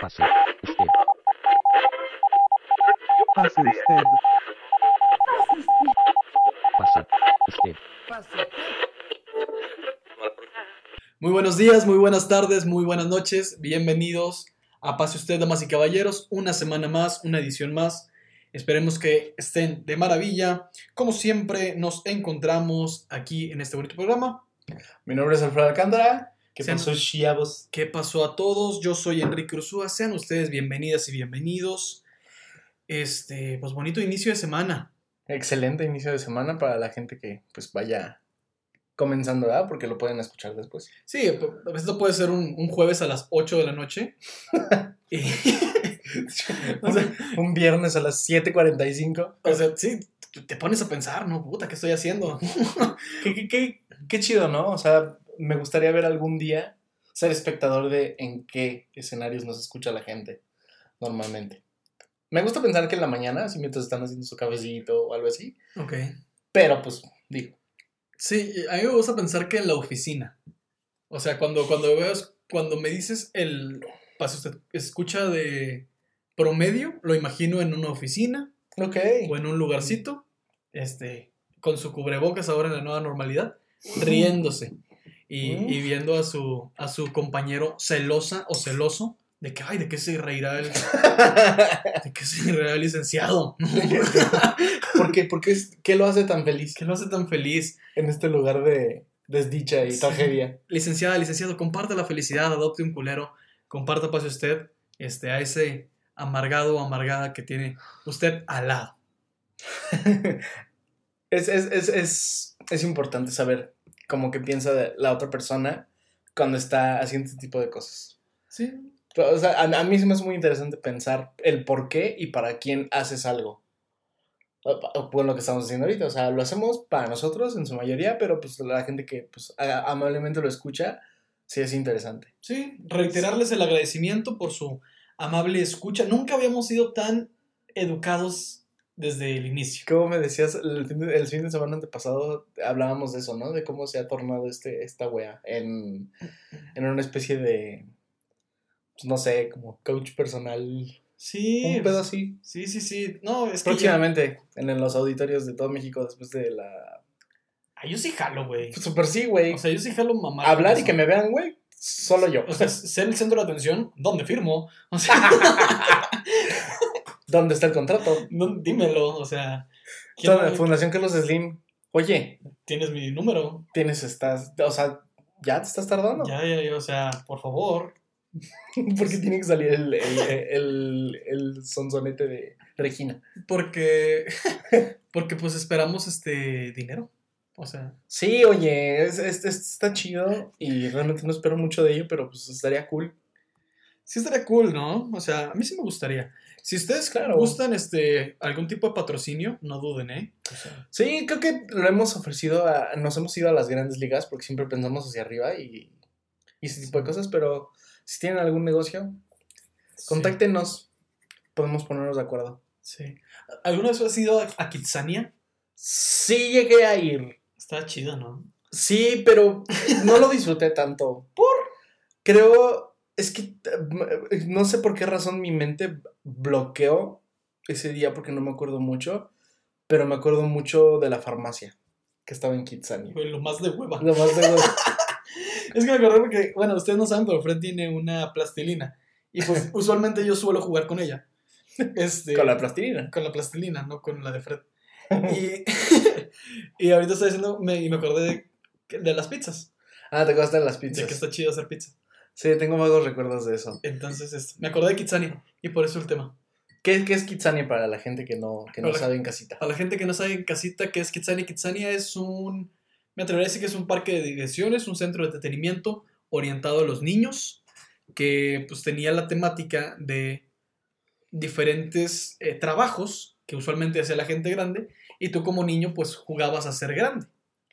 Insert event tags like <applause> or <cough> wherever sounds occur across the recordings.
Pase usted. Pase usted. Pase usted. Muy buenos días, muy buenas tardes, muy buenas noches. Bienvenidos a Pase Usted, damas y caballeros. Una semana más, una edición más. Esperemos que estén de maravilla. Como siempre, nos encontramos aquí en este bonito programa. Mi nombre es Alfredo Alcántara. ¿Qué Sean- pasó, chavos? ¿Qué pasó a todos? Yo soy Enrique Ursúa. Sean ustedes bienvenidas y bienvenidos. Este, pues bonito inicio de semana. Excelente inicio de semana para la gente que pues vaya comenzando, ¿verdad? Porque lo pueden escuchar después. Sí, a veces puede ser un, un jueves a las 8 de la noche. <laughs> Y- <laughs> o sea, Un viernes a las 7.45. o sea, sí, te pones a pensar, ¿no? Puta, ¿qué estoy haciendo? <laughs> Qué, qué, qué, qué chido, ¿no? O sea, me gustaría ver algún día ser espectador de en qué escenarios nos escucha la gente normalmente. Me gusta pensar que en la mañana, así mientras están haciendo su cafecito o algo así. Ok. Pero pues, digo, Sí, a mí me gusta pensar que en la oficina. O sea, cuando, cuando veo, cuando me dices el pase usted escucha de promedio, lo imagino en una oficina ok. o en un lugarcito, este, con su cubrebocas ahora en la nueva normalidad, riéndose y, y viendo a su, a su compañero celosa o celoso de que, ay, ¿de qué se reirá el, <laughs> de qué se reirá el licenciado? <laughs> ¿Por qué? ¿Por qué, es- qué lo hace tan feliz ¿Qué lo hace tan feliz? en este lugar de desdicha y Sí. tragedia? Licenciada, licenciado, comparta la felicidad, adopte un culero, comparta pase usted este, a ese amargado o amargada que tiene usted al lado. <laughs> es, es, es, es, es importante saber cómo que piensa de la otra persona cuando está haciendo este tipo de cosas. Sí. O sea, a, a mí se me hace muy interesante pensar el por qué y para quién haces algo. Por lo que estamos haciendo ahorita. O sea, lo hacemos para nosotros en su mayoría, pero pues la gente que pues, a- amablemente lo escucha, sí es interesante. Sí, reiterarles el agradecimiento por su amable escucha. Nunca habíamos sido tan educados desde el inicio. Como me decías, el fin, de, el fin de semana antepasado hablábamos de eso, ¿no? De cómo se ha tornado este, esta wea en, en una especie de, pues, no sé, como coach personal. Sí. Un pedo así. Sí, sí, sí. No, es que. ya- Próximamente, en los auditorios de todo México después de la... Ah, yo sí jalo, güey. Pues, super sí, güey. O sea, yo sí jalo mamá. Hablar y que me vean, güey, solo yo. O sea, ser el centro de atención, ¿dónde firmo? O sea, <laughs> <laughs> ¿Dónde está el contrato? no, dímelo, o sea. ¿quién- Toda- Fundación Carlos Slim. Oye, Tienes mi número. tienes, estás, o sea, ya te estás tardando. Ya, ya, ya, o sea, por favor. <laughs> Porque tiene que salir el, el, el, el sonsonete de Regina. Porque. <laughs> Porque pues esperamos este dinero. O sea. Sí, oye, es, es- es- está chido y realmente no espero mucho de ello, pero pues estaría cool. Sí estaría cool, ¿no? O sea, a mí sí me gustaría. Si ustedes Claro. gustan este algún tipo de patrocinio, no duden, ¿eh? O sea, Sí, creo que lo hemos ofrecido, a, nos hemos ido a las grandes ligas porque siempre pensamos hacia arriba y, y ese tipo de cosas, pero si tienen algún negocio, contáctenos, podemos ponernos de acuerdo. Sí. ¿Alguna vez has ido a, a Kitsania? Sí llegué a ir, Está chido, ¿no? sí, pero no lo disfruté tanto. ¿Por? Creo, es que eh, no sé por qué razón mi mente bloqueó ese día porque no me acuerdo mucho, pero me acuerdo mucho de la farmacia que estaba en Kitsania. Fue lo más de hueva. Lo más de <laughs> Es que me acordé porque, bueno, ustedes no saben, pero Fred tiene una plastilina. Y pues <laughs> usualmente yo suelo jugar con ella. Este, con la plastilina. con la plastilina, no con la de Fred. <laughs> Y, y ahorita estoy diciendo, me, y me acordé de, de las pizzas. Ah, te acuerdas de las De pizzas. que está chido hacer pizza. Sí, tengo vagos recuerdos de eso. Entonces, esto, me acordé de Kitsania. Y por eso el tema. ¿Qué, qué es Kitsania para la gente que no, que no sabe en casita? A la gente que no sabe en casita qué es Kitsania, Kitsania es un, me atrevería a decir que es un parque de diversiones, un centro de entretenimiento orientado a los niños, que pues tenía la temática de diferentes eh, trabajos que usualmente hacía la gente grande, y tú como niño pues jugabas a ser grande,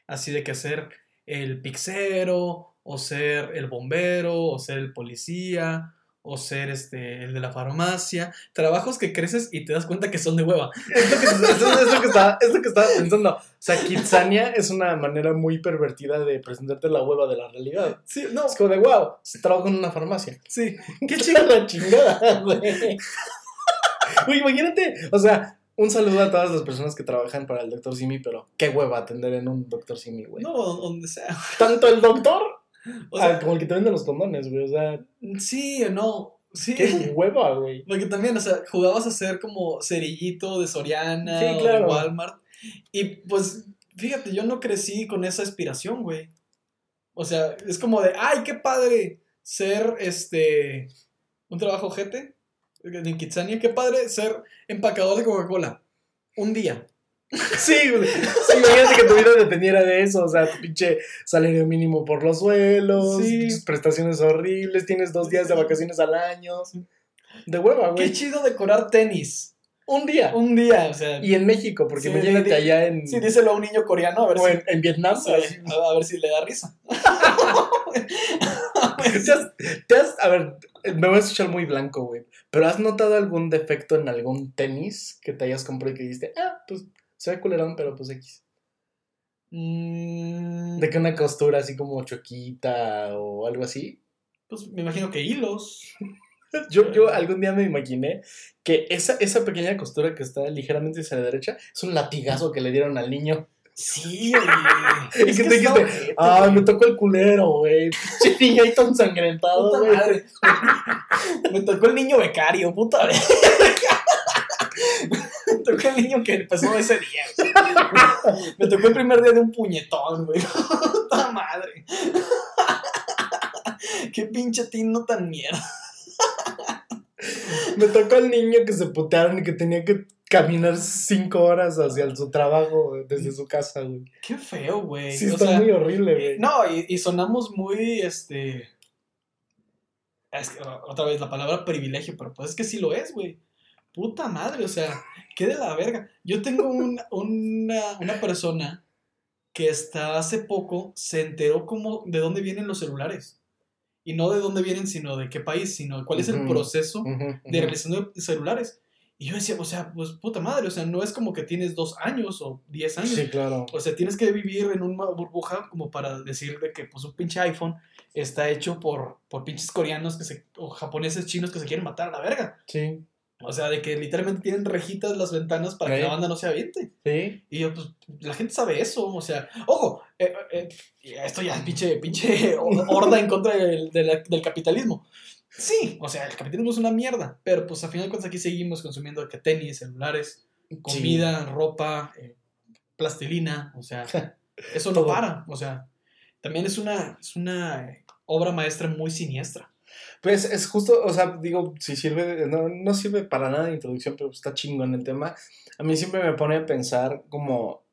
así de que ser el pixero, o ser el bombero, o ser el policía, o ser este, el de la farmacia. Trabajos que creces y te das cuenta que son de hueva. <laughs> Es lo que, es lo- que estaba, es lo que estaba pensando. O sea, Kitsania es una manera muy pervertida de presentarte la hueva de la realidad. Sí, no, Es como de, wow, trabajo en una farmacia. sí. <laughs> Qué chica la chingada, güey. <laughs> Güey, imagínate, o sea, un saludo a todas las personas que trabajan para el doctor Simi, pero qué hueva atender en un doctor Simi, güey. No, donde sea. Tanto el doctor O sea, ah, como el que te vende los condones, güey. O sea, sí no. Sí. qué hueva, güey. <laughs> Porque también, o sea, jugabas a ser como cerillito de Soriana Sí, o claro. de Walmart. Y pues, fíjate, yo no crecí con esa aspiración, güey. O sea, es como de, ay, qué padre ser este. Un trabajo jete en Kitsania, qué padre ser empacador de Coca-Cola. Un día. Sí, güey. Sí, imagínate que tu vida dependiera de eso. O sea, tu pinche salario mínimo por los suelos, Sí. tus prestaciones horribles, tienes dos días de vacaciones al año. De hueva, Qué güey. chido decorar tenis. Un día. Un día, o sea. Y en México, porque Sí, imagínate di- allá en, Sí, díselo a un niño coreano a ver o si. en, en Vietnam. a ver si le da risa. <laughs> <laughs> ¿Te has, te has- a ver, me voy a escuchar muy blanco, güey. Pero ¿has notado algún defecto en algún tenis que te hayas comprado y que dijiste, ah, pues se ve culerón, pero pues X? Mm, De que una costura así como choquita o algo así. Pues me imagino que hilos. <laughs> Yo, yo algún día me imaginé que esa, esa pequeña costura que está ligeramente hacia la derecha es un latigazo que le dieron al niño. Sí, <laughs> oye. ¿Y Es que te está dijiste? ojete, Ah, güey. me tocó el culero, güey. <laughs> Pinche niño ahí todo ensangrentado, Puta güey. madre. Me tocó el niño becario, puta vez. Me <laughs> tocó el niño que empezó ese día. güey. Me tocó el primer día de un puñetón, güey. <laughs> Puta madre. <laughs> Qué pinche tino tan mierda. Me tocó al niño que se putearon y que tenía que caminar cinco horas hacia su trabajo desde su casa, güey. Qué feo, güey. Sí, O está sea, muy horrible, güey. No, y, y sonamos muy, este... Es que, o- otra vez la palabra privilegio, pero pues es que sí lo es, güey. Puta madre, o sea, qué de la verga. Yo tengo un- una, una persona que hasta hace poco se enteró como de dónde vienen los celulares. Y no de dónde vienen, sino de qué país, sino cuál es el proceso de realización de celulares. Y yo decía, o sea, pues puta madre, o sea, no es como que tienes dos años o diez años. Sí, claro. O sea, tienes que vivir en una burbuja como para decir de que pues un pinche iPhone está hecho por, por pinches coreanos que se, o japoneses chinos que se quieren matar a la verga. Sí, O sea, de que literalmente tienen rejitas las ventanas para que la banda no se aviente. sí. Y yo, pues, la gente sabe eso. O sea, ojo, eh, eh, eh, esto ya es pinche, pinche <laughs> horda en contra del, del capitalismo. Sí, o sea, el capitalismo es una mierda. Pero pues a final de cuentas aquí seguimos consumiendo que tenis, celulares, comida, ropa, eh, plastilina, o sea, <laughs> eso no para, o sea, también es una, es una eh, obra maestra muy siniestra. Pues es justo, o sea, digo, si sirve, no, no sirve para nada de introducción, pero está chingón el tema. A mí siempre me pone a pensar como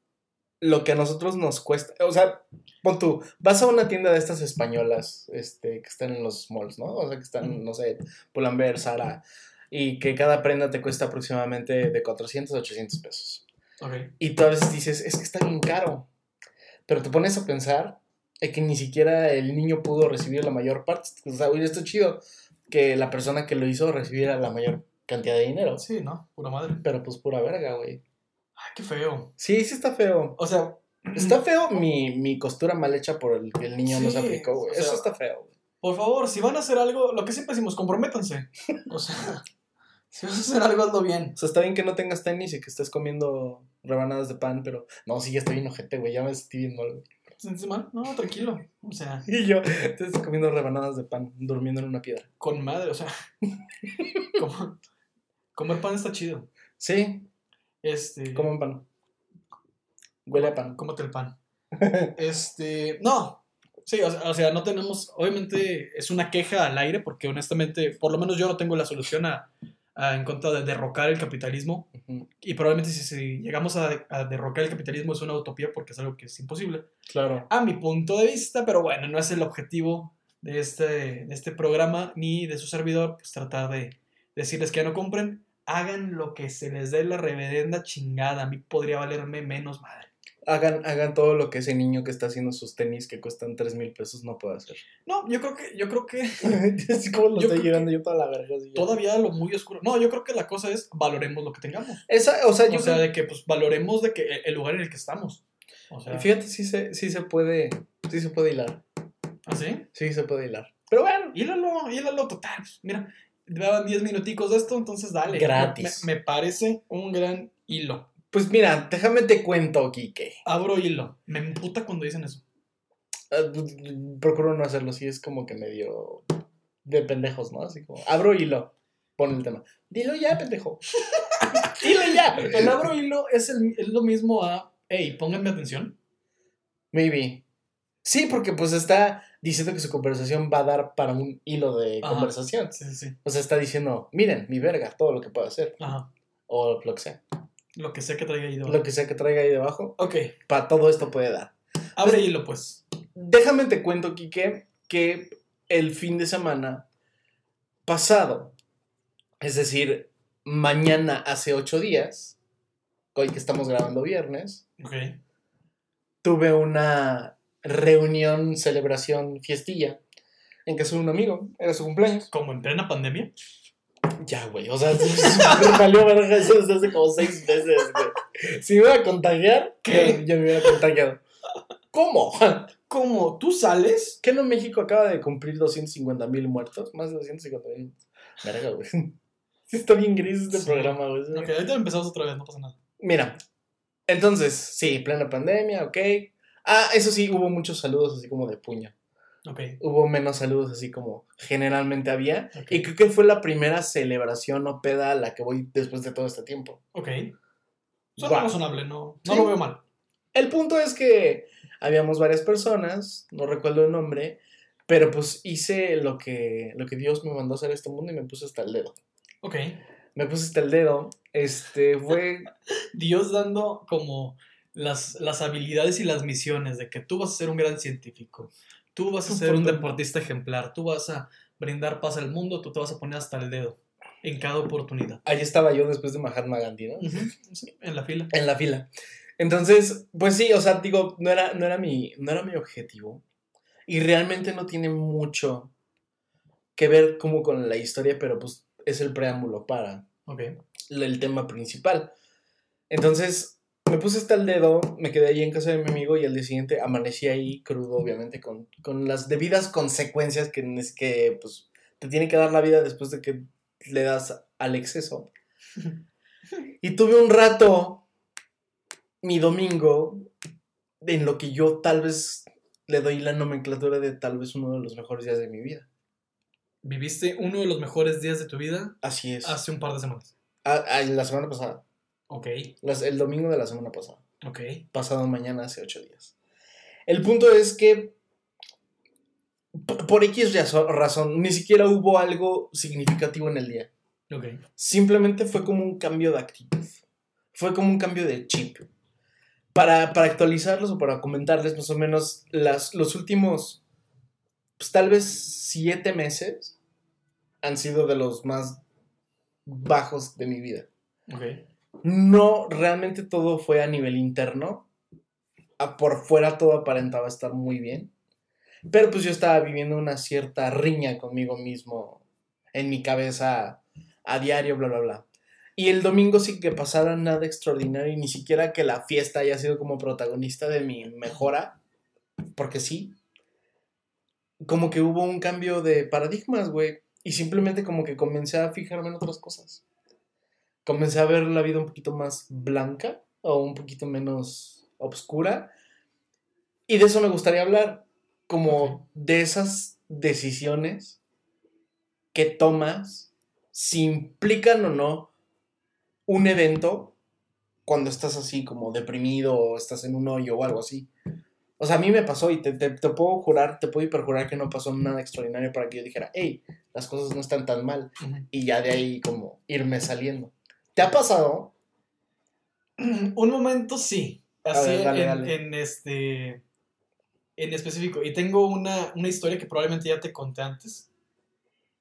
lo que a nosotros nos cuesta. O sea, pon tú, vas a una tienda de estas españolas, este, que están en los malls, ¿no? O sea, que están, no sé, Pull&Bear, Zara, y que cada prenda te cuesta aproximadamente de 400 a 800 pesos. Ok. Y tú a veces dices, es que está bien caro. Pero te pones a pensar que ni siquiera el niño pudo recibir la mayor parte. O sea, hubiera estado chido que la persona que lo hizo recibiera la mayor cantidad de dinero. Sí, ¿no? Pura madre. Pero pues pura verga, güey. Ay, qué feo. Sí, sí está feo. O sea, Está feo mi, mi costura mal hecha por el que el niño no se Sí, aplicó, güey. o sea, Eso está feo, güey. por favor, si van a hacer algo, lo que siempre decimos, comprométanse. O sea, <laughs> si vas a hacer algo, hazlo bien. O sea, está bien que no tengas tenis y que estés comiendo rebanadas de pan, pero no, sí, ya estoy bien ojete, güey. Ya me estoy bien mal, güey. ¿Se siente mal? No, tranquilo. O sea, <laughs> Y yo estoy comiendo rebanadas de pan, durmiendo en una piedra. con madre, o sea. <laughs> como- comer pan está chido. Sí, Este. coman pan. Huele a pan. Cómete el pan. <laughs> Este, no. Sí, o sea, o sea, no tenemos, obviamente es una queja al aire porque honestamente, por lo menos yo no tengo la solución a, a- en contra de derrocar el capitalismo y probablemente si, si llegamos a, a derrocar el capitalismo es una utopía porque es algo que es imposible. Claro. A mi punto de vista, pero bueno, no es el objetivo de este, de este programa ni de su servidor, pues tratar de decirles que ya no compren, hagan lo que se les dé la reverenda chingada, a mí podría valerme menos madre. Hagan, hagan todo lo que ese niño que está haciendo sus tenis que cuestan 3 mil pesos no puede hacer. No, yo creo que, yo creo que <laughs> Así como lo Yo estoy llevando yo toda la verga. así todavía lo muy oscuro. No, yo creo que la cosa es valoremos lo que tengamos. Esa, o sea, yo o sea, creo- de que pues valoremos de que el- lugar en el que estamos. O sea, Fíjate, sí se, sí se puede. Sí se puede hilar. ¿así? Sí se puede hilar. Pero bueno. Hílalo, hílalo total. pues, Mira, llevaban 10 minuticos de esto, entonces dale. Gratis. Me, me parece un gran hilo. Pues mira, déjame te cuento, Quique. Abro hilo. Me emputa cuando dicen eso. Ah, Procuro no hacerlo, sí es como que medio de pendejos, ¿no? Así como, abro hilo, pon el tema. Dilo ya, pendejo. <laughs> Dilo ya. El abro hilo es, el- es lo mismo a, hey, pónganme atención. Maybe. Sí, porque pues está diciendo que su conversación va a dar para un hilo de Ajá. conversación. Sí, sí, sí. O sea, está diciendo, miren, mi verga, todo lo que puedo hacer. Ajá. O lo que sea. Lo que sea que traiga ahí debajo. Lo que sea que traiga ahí debajo, Ok. para todo esto puede dar. Abre Pues- hilo, pues. Déjame te cuento, Quique, que el fin de semana pasado, es decir, mañana hace ocho días, hoy que estamos grabando viernes, Ok. tuve una reunión, celebración, fiestilla en casa de un amigo, era su cumpleaños. Como en plena pandemia. Ya, güey, o sea, <laughs> me valió verga eso desde hace como seis meses, güey. Si me iba a contagiar, ¿Qué? ya me hubiera contagiado. ¿Cómo? <laughs> Como tú sales. ¿Qué no México acaba de cumplir 250 mil muertos? Más de 250 mil. Verga, güey. <laughs> Sí está bien gris este Sí. programa, güey. Ok, ahorita empezamos otra vez, no pasa nada. Mira, entonces, sí, plena pandemia, ok. Ah, eso sí, hubo muchos saludos así como de puño. Ok. Hubo menos saludos así como generalmente había. Y creo que fue la primera celebración o peda a la que voy después de todo este tiempo. Ok. Suena Guau. razonable, no, no Sí. lo veo mal. El punto es que habíamos varias personas, no recuerdo el nombre, pero pues hice lo que, lo que Dios me mandó a hacer a este mundo y me puse hasta el dedo. Ok. Me puse hasta el dedo. Este fue. <laughs> Dios dando como las, las habilidades y las misiones de que tú vas a ser un gran científico, tú vas a ser un deportista ejemplar, tú vas a brindar paz al mundo, tú te vas a poner hasta el dedo en cada oportunidad. Ahí estaba yo después de Mahatma Gandhi, ¿no? Sí, en la fila. En la fila. Entonces, pues sí, o sea, digo, no era, no era, mi, no era mi objetivo. Y realmente no tiene mucho que ver como con la historia, pero pues es el preámbulo para el tema principal. Entonces, me puse hasta el dedo, me quedé ahí en casa de mi amigo y al día siguiente amanecí ahí crudo, obviamente, con, con las debidas consecuencias que, es que pues, te tiene que dar la vida después de que le das al exceso. <laughs> Y tuve un rato, mi domingo, en lo que yo tal vez le doy la nomenclatura de tal vez uno de los mejores días de mi vida. Viviste uno de los mejores días de tu vida Así es. hace un par de semanas. Ah, ah, la semana pasada, Ok. las- el domingo de la semana pasada. Ok. pasado mañana hace ocho días. El punto es que por X razón ni siquiera hubo algo significativo en el día. Ok. Simplemente fue como un cambio de actitud. Fue como un cambio de chip. Para, para actualizarlos o para comentarles más o menos las, los últimos, pues tal vez siete meses han sido de los más bajos de mi vida. Ok. No, realmente todo fue a nivel interno. Por fuera todo aparentaba estar muy bien. Pero pues yo estaba viviendo una cierta riña conmigo mismo en mi cabeza a diario, bla, bla, bla. Y el domingo sí que pasara nada extraordinario ni siquiera que la fiesta haya sido como protagonista de mi mejora. Porque sí. Como que hubo un cambio de paradigmas, güey. Y simplemente como que comencé a fijarme en otras cosas comencé a ver la vida un poquito más blanca o un poquito menos oscura. Y de eso me gustaría hablar, como de esas decisiones que tomas, si implican o no un evento cuando estás así como deprimido o estás en un hoyo o algo así. O sea, a mí me pasó y te, te, te puedo jurar, te puedo hiperjurar que no pasó nada extraordinario para que yo dijera, hey, las cosas no están tan mal y ya de ahí como irme saliendo. ¿Te ha pasado? <clears throat> Un momento sí. Así ver, dale, en, dale. en este. En específico. Y tengo una, una historia que probablemente ya te conté antes.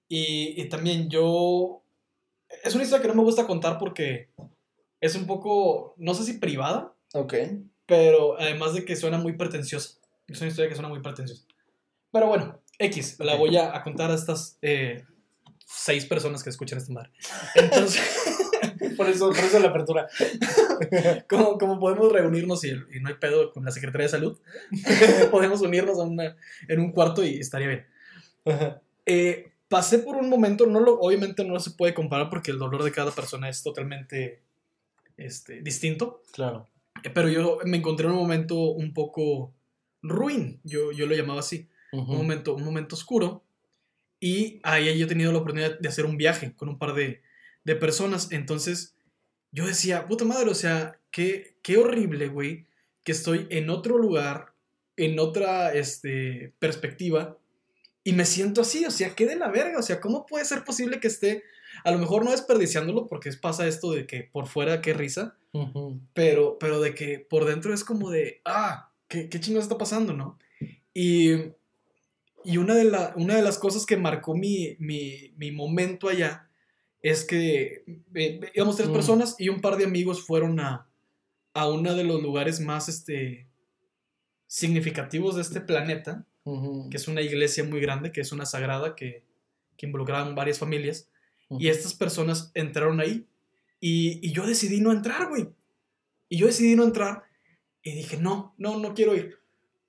Y, y también yo. Es una historia que no me gusta contar porque es un poco. No sé si privada. Ok. Pero además de que suena muy pretenciosa. Es una historia que suena muy pretenciosa. Pero bueno, X, la voy a, contar a estas eh, seis personas que escuchan esta madre. Entonces, <laughs> Por eso, por eso la apertura. <laughs> como, como podemos reunirnos y, y no hay pedo con la Secretaría de Salud, <laughs> podemos unirnos a una- en un cuarto y estaría bien. Eh, pasé por un momento, no lo, obviamente no se puede comparar porque el dolor de cada persona es totalmente este, distinto, Claro. eh, pero yo me encontré en un momento un poco ruin, yo, yo lo llamaba así, un, momento, un momento oscuro, y ahí yo he tenido la oportunidad de hacer un viaje con un par de, de personas, entonces yo decía, puta madre, o sea, qué, qué horrible, güey, que estoy en otro lugar, en otra este, perspectiva, y me siento así, o sea, qué de la verga, o sea, ¿cómo puede ser posible que esté, a lo mejor no desperdiciándolo, porque pasa esto de que por fuera qué risa, pero, pero de que por dentro es como de, ah, ¿qué, qué chingados está pasando, no? Y, y una, de la- una de las cosas que marcó mi, mi, mi momento allá es que eh, íbamos tres Mm. personas y un par de amigos fueron a, a uno de los lugares más este, significativos de este planeta, que es una iglesia muy grande, que es una sagrada que, que involucraban varias familias. Y estas personas entraron ahí y, y yo decidí no entrar, güey. Y yo decidí no entrar y dije, no, no, no quiero ir.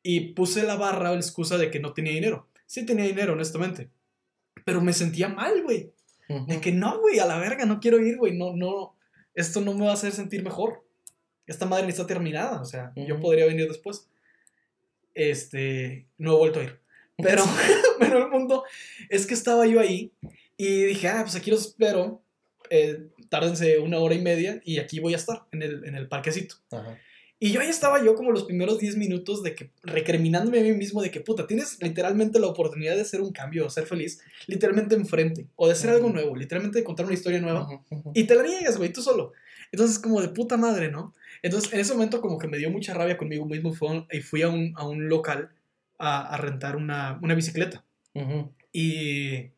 Y puse la barra o la excusa de que no tenía dinero. Sí tenía dinero, honestamente. Pero me sentía mal, güey. De que no, güey, a la verga, no quiero ir, güey. No, no, esto no me va a hacer sentir mejor. Esta madre ni está terminada, o sea, yo podría venir después. Este, no he vuelto a ir. Pero, <laughs> <laughs> pero el punto es que estaba yo ahí y dije, ah, pues aquí los espero. Eh, tárdense una hora y media y aquí voy a estar en el, en el parquecito. Ajá. Y yo ahí estaba yo como los primeros 10 minutos de que recriminándome a mí mismo de que puta, tienes literalmente la oportunidad de hacer un cambio o ser feliz, literalmente enfrente, o de hacer algo nuevo, literalmente de contar una historia nueva. Y te la niegas, güey, tú solo. Entonces, como de puta madre, ¿no? Entonces, en ese momento, como que me dio mucha rabia conmigo mismo fue y fui a un, a un local a, a rentar una, una bicicleta. Ujú. Y,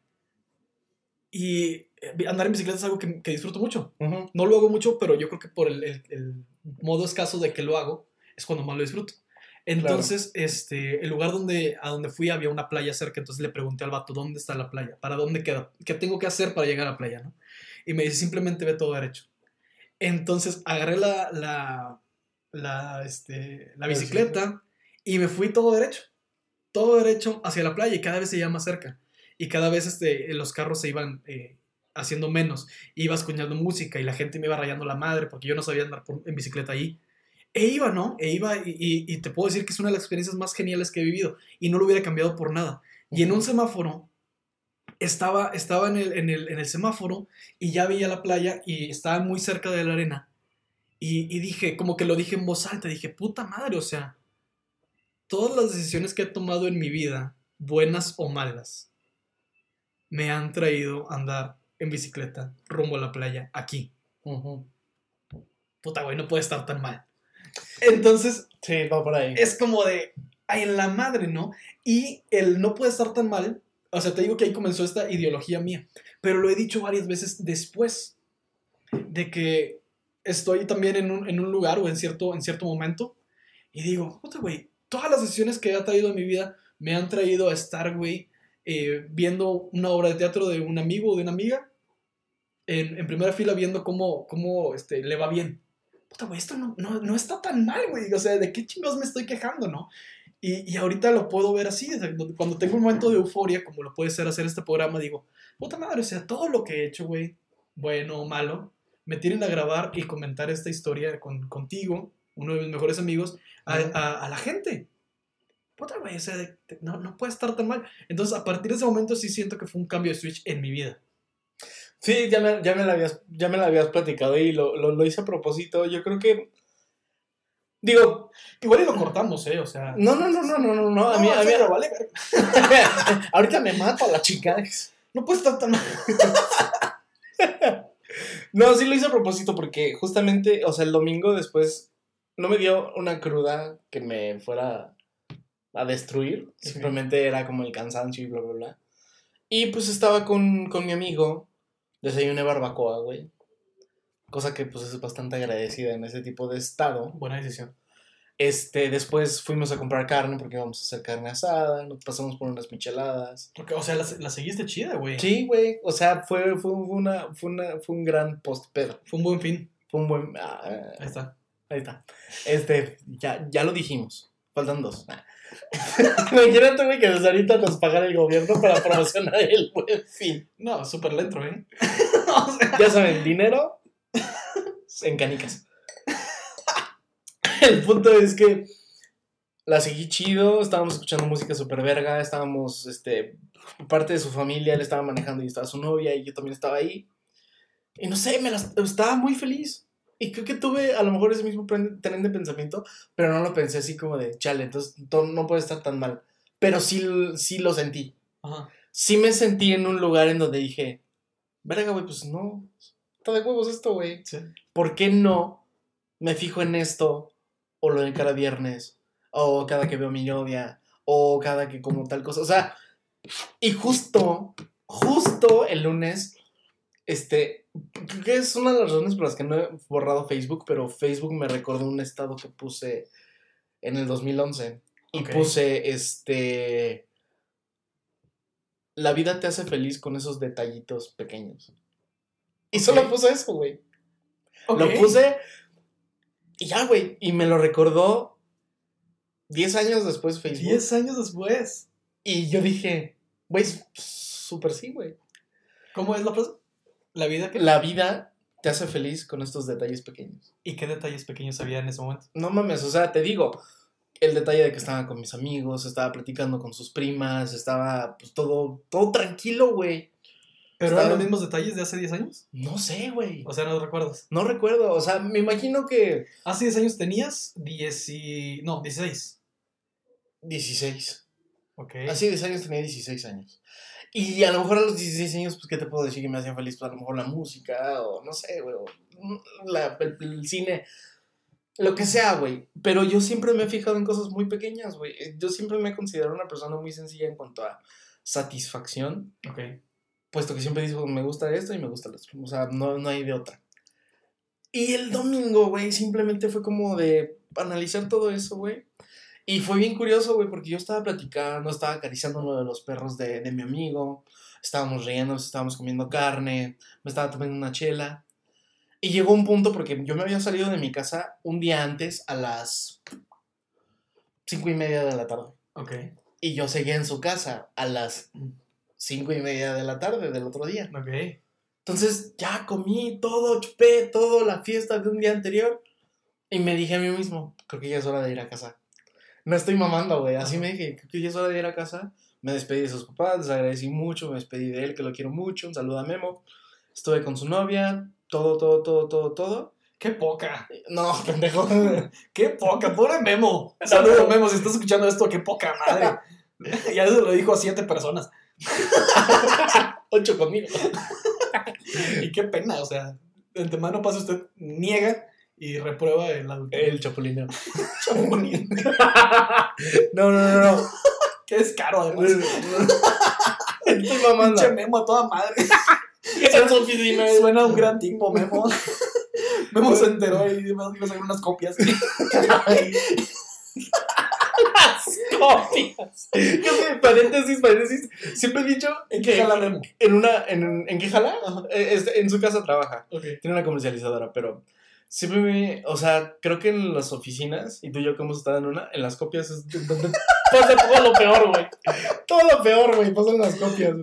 y eh, andar en bicicleta es algo que, que disfruto mucho. No lo hago mucho, pero yo creo que por el, el- el modo escaso de que lo hago, es cuando más lo disfruto. Entonces, este, el lugar donde, a donde fui había una playa cerca, entonces le pregunté al vato, ¿dónde está la playa? ¿Para dónde queda? ¿Qué tengo que hacer para llegar a la playa? ¿no? Y me dice, simplemente ve todo derecho. Entonces, agarré la, la, la, este, La bicicleta y me fui todo derecho. Todo derecho hacia la playa y cada vez se iba más cerca. Y cada vez este, los carros se iban eh, haciendo menos. Iba escuchando música y la gente me iba rayando la madre porque yo no sabía andar por- en bicicleta ahí. E iba, ¿no? E iba y, y- y te puedo decir que es una de las experiencias más geniales que he vivido y no lo hubiera cambiado por nada. Y en un semáforo, estaba, estaba en, el, en, el, en el semáforo y ya veía la playa y estaba muy cerca de la arena. Y, y dije, como que lo dije en voz alta, dije, puta madre, o sea, todas las decisiones que he tomado en mi vida, buenas o malas, me han traído a andar en bicicleta rumbo a la playa aquí. Ujú. Puta, güey, no puede estar tan mal. Entonces, Sí, va por ahí. es como de, ay, en la madre, ¿no? Y el no puede estar tan mal, o sea, te digo que ahí comenzó esta ideología mía, pero lo he dicho varias veces después, de que estoy también en un, en un lugar o en cierto, en cierto momento, y digo, puta, güey, todas las decisiones que he traído en mi vida me han traído a estar, güey, eh, viendo una obra de teatro de un amigo o de una amiga, en, en primera fila viendo cómo, cómo este, le va bien. Puta, güey, esto no, no, no está tan mal, güey. O sea, ¿de qué chingados me estoy quejando, no? Y, y ahorita lo puedo ver así. Cuando tengo un momento de euforia, como lo puede ser hacer este programa, digo, puta madre, o sea, todo lo que he hecho, güey, bueno o malo, me tienen a grabar y comentar esta historia con, contigo, uno de mis mejores amigos, a, a- a la gente. Puta, güey, o sea, no, no puede estar tan mal. Entonces, a partir de ese momento sí siento que fue un cambio de switch en mi vida. Sí, ya me, ya me, la, habías, ya me la habías platicado y lo, lo, lo hice a propósito. Yo creo que. Digo, Igual y lo cortamos, ¿eh? O sea... no, no, no, no, no, no, no. A mí, No, a mí, serio, vale, <laughs> ahorita me mato a la chica. No puede estar tan. <laughs> No, sí lo hice a propósito porque justamente, o sea, el domingo después no me dio una cruda que me fuera a destruir. Sí. Simplemente era como el cansancio y bla, bla, bla. Y pues estaba con, con mi amigo, desayuné barbacoa, güey. Cosa que pues es bastante agradecida en ese tipo de estado. Buena decisión. Este, después fuimos a comprar carne porque íbamos a hacer carne asada, nos pasamos por unas micheladas. Porque, o sea, la, la seguiste chida, güey. Sí, güey, o sea, fue, fue, una, fue, una, fue un gran post-pedo. Fue un buen fin. Fue un buen... ah, Ahí está. ahí está. Este, ya, ya lo dijimos. Faltan dos. Ah. Imagínate, <laughs> güey, que desde ahorita nos pagara el gobierno para promocionar el buen fin. No, súper lento, ¿eh? <laughs> Ya saben, dinero en canicas. El punto es que la seguí chido, estábamos escuchando música super verga, estábamos, este, parte de su familia, él estaba manejando y estaba su novia y yo también estaba ahí. Y no sé, me las- estaba muy feliz. Y creo que tuve a lo mejor ese mismo tren de pensamiento, pero no lo pensé así como de, chale, entonces to- no puede estar tan mal. Pero sí, sí lo sentí. Ajá. Sí me sentí en un lugar en donde dije, verga, güey, pues no, está de huevos esto, güey. Sí. ¿por qué no me fijo en esto o lo de cada viernes o cada que veo a mi novia o cada que como tal cosa? O sea, y justo, justo el lunes, este, creo que es una de las razones por las que no he borrado Facebook, pero Facebook me recordó un estado que puse en el 2011 y puse, este, la vida te hace feliz con esos detallitos pequeños. Y solo puse eso, güey. Lo puse y ya, güey. Y me lo recordó 10 años después Facebook. Diez años después. Y yo dije, güey, súper sí, güey. ¿Cómo es la frase? La vida que... La vida te hace feliz con estos detalles pequeños. ¿Y qué detalles pequeños había en ese momento? No mames, o sea, te digo, el detalle de que estaba con mis amigos, estaba platicando con sus primas, estaba pues todo, todo tranquilo, güey. ¿Pero Estaba- eran los mismos detalles de hace 10 años? No sé, güey. O sea, no recuerdas. No recuerdo, o sea, me imagino que Hace 10 años tenías 10 y... No, 16. 16. Ok. Así 10 años tenía 16 años. Y a lo mejor a los 16 años, pues, ¿qué te puedo decir que me hacían feliz? Pues a lo mejor la música, o no sé, güey, la- el, el cine, lo que sea, güey. Pero yo siempre me he fijado en cosas muy pequeñas, güey. Yo siempre me he considerado una persona muy sencilla en cuanto a satisfacción, Ok. puesto que siempre digo, me gusta esto y me gusta lo otro. O sea, no, no hay de otra. Y el domingo, güey, simplemente fue como de analizar todo eso, güey. Y fue bien curioso, güey, porque yo estaba platicando, estaba acariciando uno de los perros de, de mi amigo, estábamos riendo, estábamos comiendo carne, me estaba tomando una chela. Y llegó un punto, porque yo me había salido de mi casa un día antes a las cinco y media de la tarde. Ok. Y yo seguía en su casa a las cinco y media de la tarde del otro día. Ok. Entonces ya comí todo, chupé todo, la fiesta de un día anterior. Y me dije a mí mismo, creo que ya es hora de ir a casa. No estoy mamando, güey. Así me dije, creo que ya es hora de ir a casa. Me despedí de sus papás, les agradecí mucho, me despedí de él, que lo quiero mucho. Un saludo a Memo. Estuve con su novia, todo, todo, todo, todo, todo. ¡Qué poca! No, <laughs> pendejo. ¡Qué poca! ¡Pobre Memo! <laughs> Saludos, Memo, si estás escuchando esto, ¡qué poca madre! <laughs> ya se lo dijo a siete personas. Ocho conmigo. Y qué pena, o sea, de antemano pasa usted, niega y reprueba el adulterio. El chapulineo. <laughs> <laughs> No, no, no, no. <laughs> Que es caro, además. Estoy mamando. Pinche Memo a toda madre. En su oficina. Suena un gran tipo, Memo. Memo se enteró y iba a sacar unas copias. copias. Yo sé, paréntesis, paréntesis. Siempre he dicho ¿En qué que jala Memo? en una, en, ¿en qué jala? Eh, en su casa trabaja. Ok. Tiene una comercializadora, pero siempre me, o sea, creo que en las oficinas, y tú y yo que hemos estado en una, en las copias es donde pasa todo lo peor, güey. Todo lo peor, güey, pasa en las copias.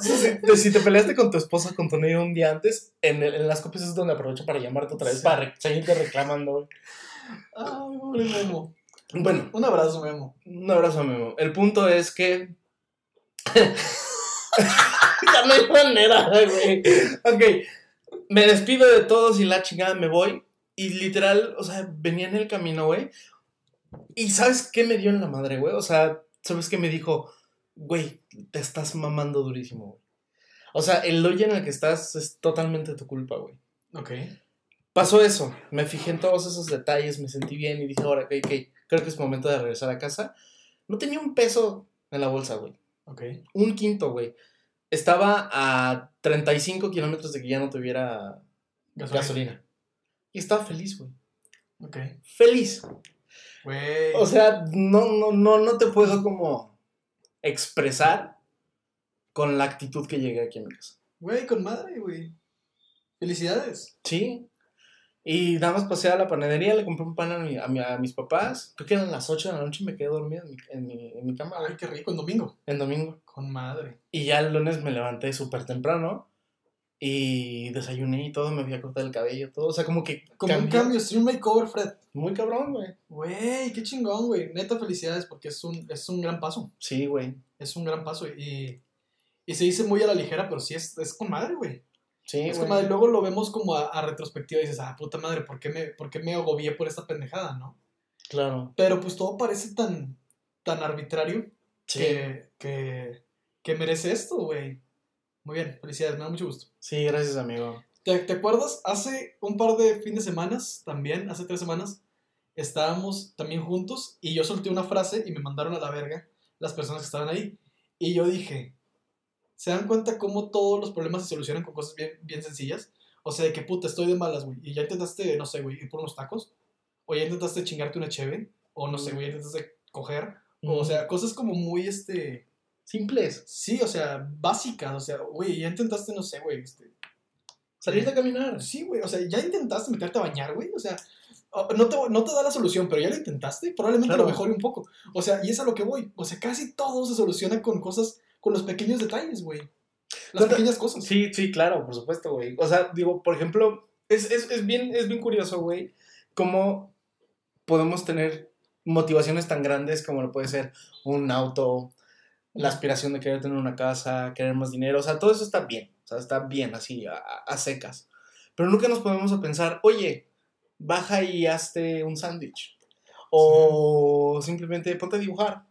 Si, si- si te peleaste con tu esposa, con tu novio un día antes, en, el- en las copias es donde aprovecho para llamarte otra vez, Sí. para seguirte reclamando, güey. Ay, pobre Memo. Bueno, Un abrazo, Memo. Un abrazo, Memo. El punto es que. <laughs> ya no hay manera, güey. Ok. Me despido de todos y la chingada me voy. Y literal, o sea, venía en el camino, güey. Y ¿sabes qué me dio en la madre, güey? O sea, ¿sabes qué me dijo? Güey, te estás mamando durísimo, güey. O sea, el hoyo en el que estás es totalmente tu culpa, güey. Ok. Pasó eso, me fijé en todos esos detalles, me sentí bien y dije, ahora, ok, ok, creo que es momento de regresar a casa. No tenía un peso en la bolsa, güey. Ok. Un quinto, güey. Estaba a 35 kilómetros de que ya no tuviera gasolina. Y estaba feliz, güey. Ok. Feliz. Güey. O sea, no, no, no, no te puedo como expresar con la actitud que llegué aquí a mi casa. Güey, con madre, güey. Felicidades. Sí. Y nada más pasé a la panadería, le compré un pan a, mi- a mi- a mis papás. Creo que eran las 8 de la noche y me quedé dormido en mi, en mi, en mi cama, Ay, qué rico, en domingo. en domingo. Con madre. Y ya el lunes me levanté súper temprano y desayuné y todo, me fui a cortar el cabello, todo. O sea, como que Como un cambio, es un makeover, Fred. Muy cabrón, güey. Güey, qué chingón, güey. Neta, felicidades porque es un, es un gran paso. Sí, güey. Es un gran paso y, y se dice muy a la ligera, pero sí es, es con madre, güey. Sí, Es madre. Luego lo vemos como a, a retrospectiva y dices, ah, puta madre, ¿por qué, me, ¿por qué me agobié por esta pendejada, no? Claro. Pero pues todo parece tan, tan arbitrario Sí. que, que, que merece esto, güey. Muy bien, felicidades, me da mucho gusto. Sí, gracias, amigo. ¿Te, te acuerdas? Hace un par de fines de semanas, también, hace tres semanas, estábamos también juntos y yo solté una frase y me mandaron a la verga las personas que estaban ahí. Y yo dije, ¿se dan cuenta cómo todos los problemas se solucionan con cosas bien, bien sencillas? O sea, de que puta, estoy de malas, güey. Y ya intentaste, no sé, güey, ir por unos tacos. O ya intentaste chingarte una cheve. O no sé, güey, ya intentaste coger. O, sea, cosas como muy, este... Simples. Sí, o sea, básicas. O sea, güey, ya intentaste, no sé, güey, este... Salir a caminar. Sí, güey, o sea, ya intentaste meterte a bañar, güey, o sea, no te, no te da la solución, pero ya lo intentaste, probablemente Claro. lo mejore un poco. O sea, y es a lo que voy, o sea, casi todo se soluciona con cosas, con los pequeños detalles, güey. Las Cuenta- pequeñas cosas. Sí, sí, claro, por supuesto, güey. O sea, digo, por ejemplo, es, es, es bien, es bien curioso, güey, cómo podemos tener motivaciones tan grandes como lo puede ser un auto, la aspiración de querer tener una casa, querer más dinero, o sea, todo eso está bien, o sea, está bien así, a, a secas. Pero nunca nos ponemos a pensar, oye, baja y hazte un sándwich. O simplemente ponte a dibujar.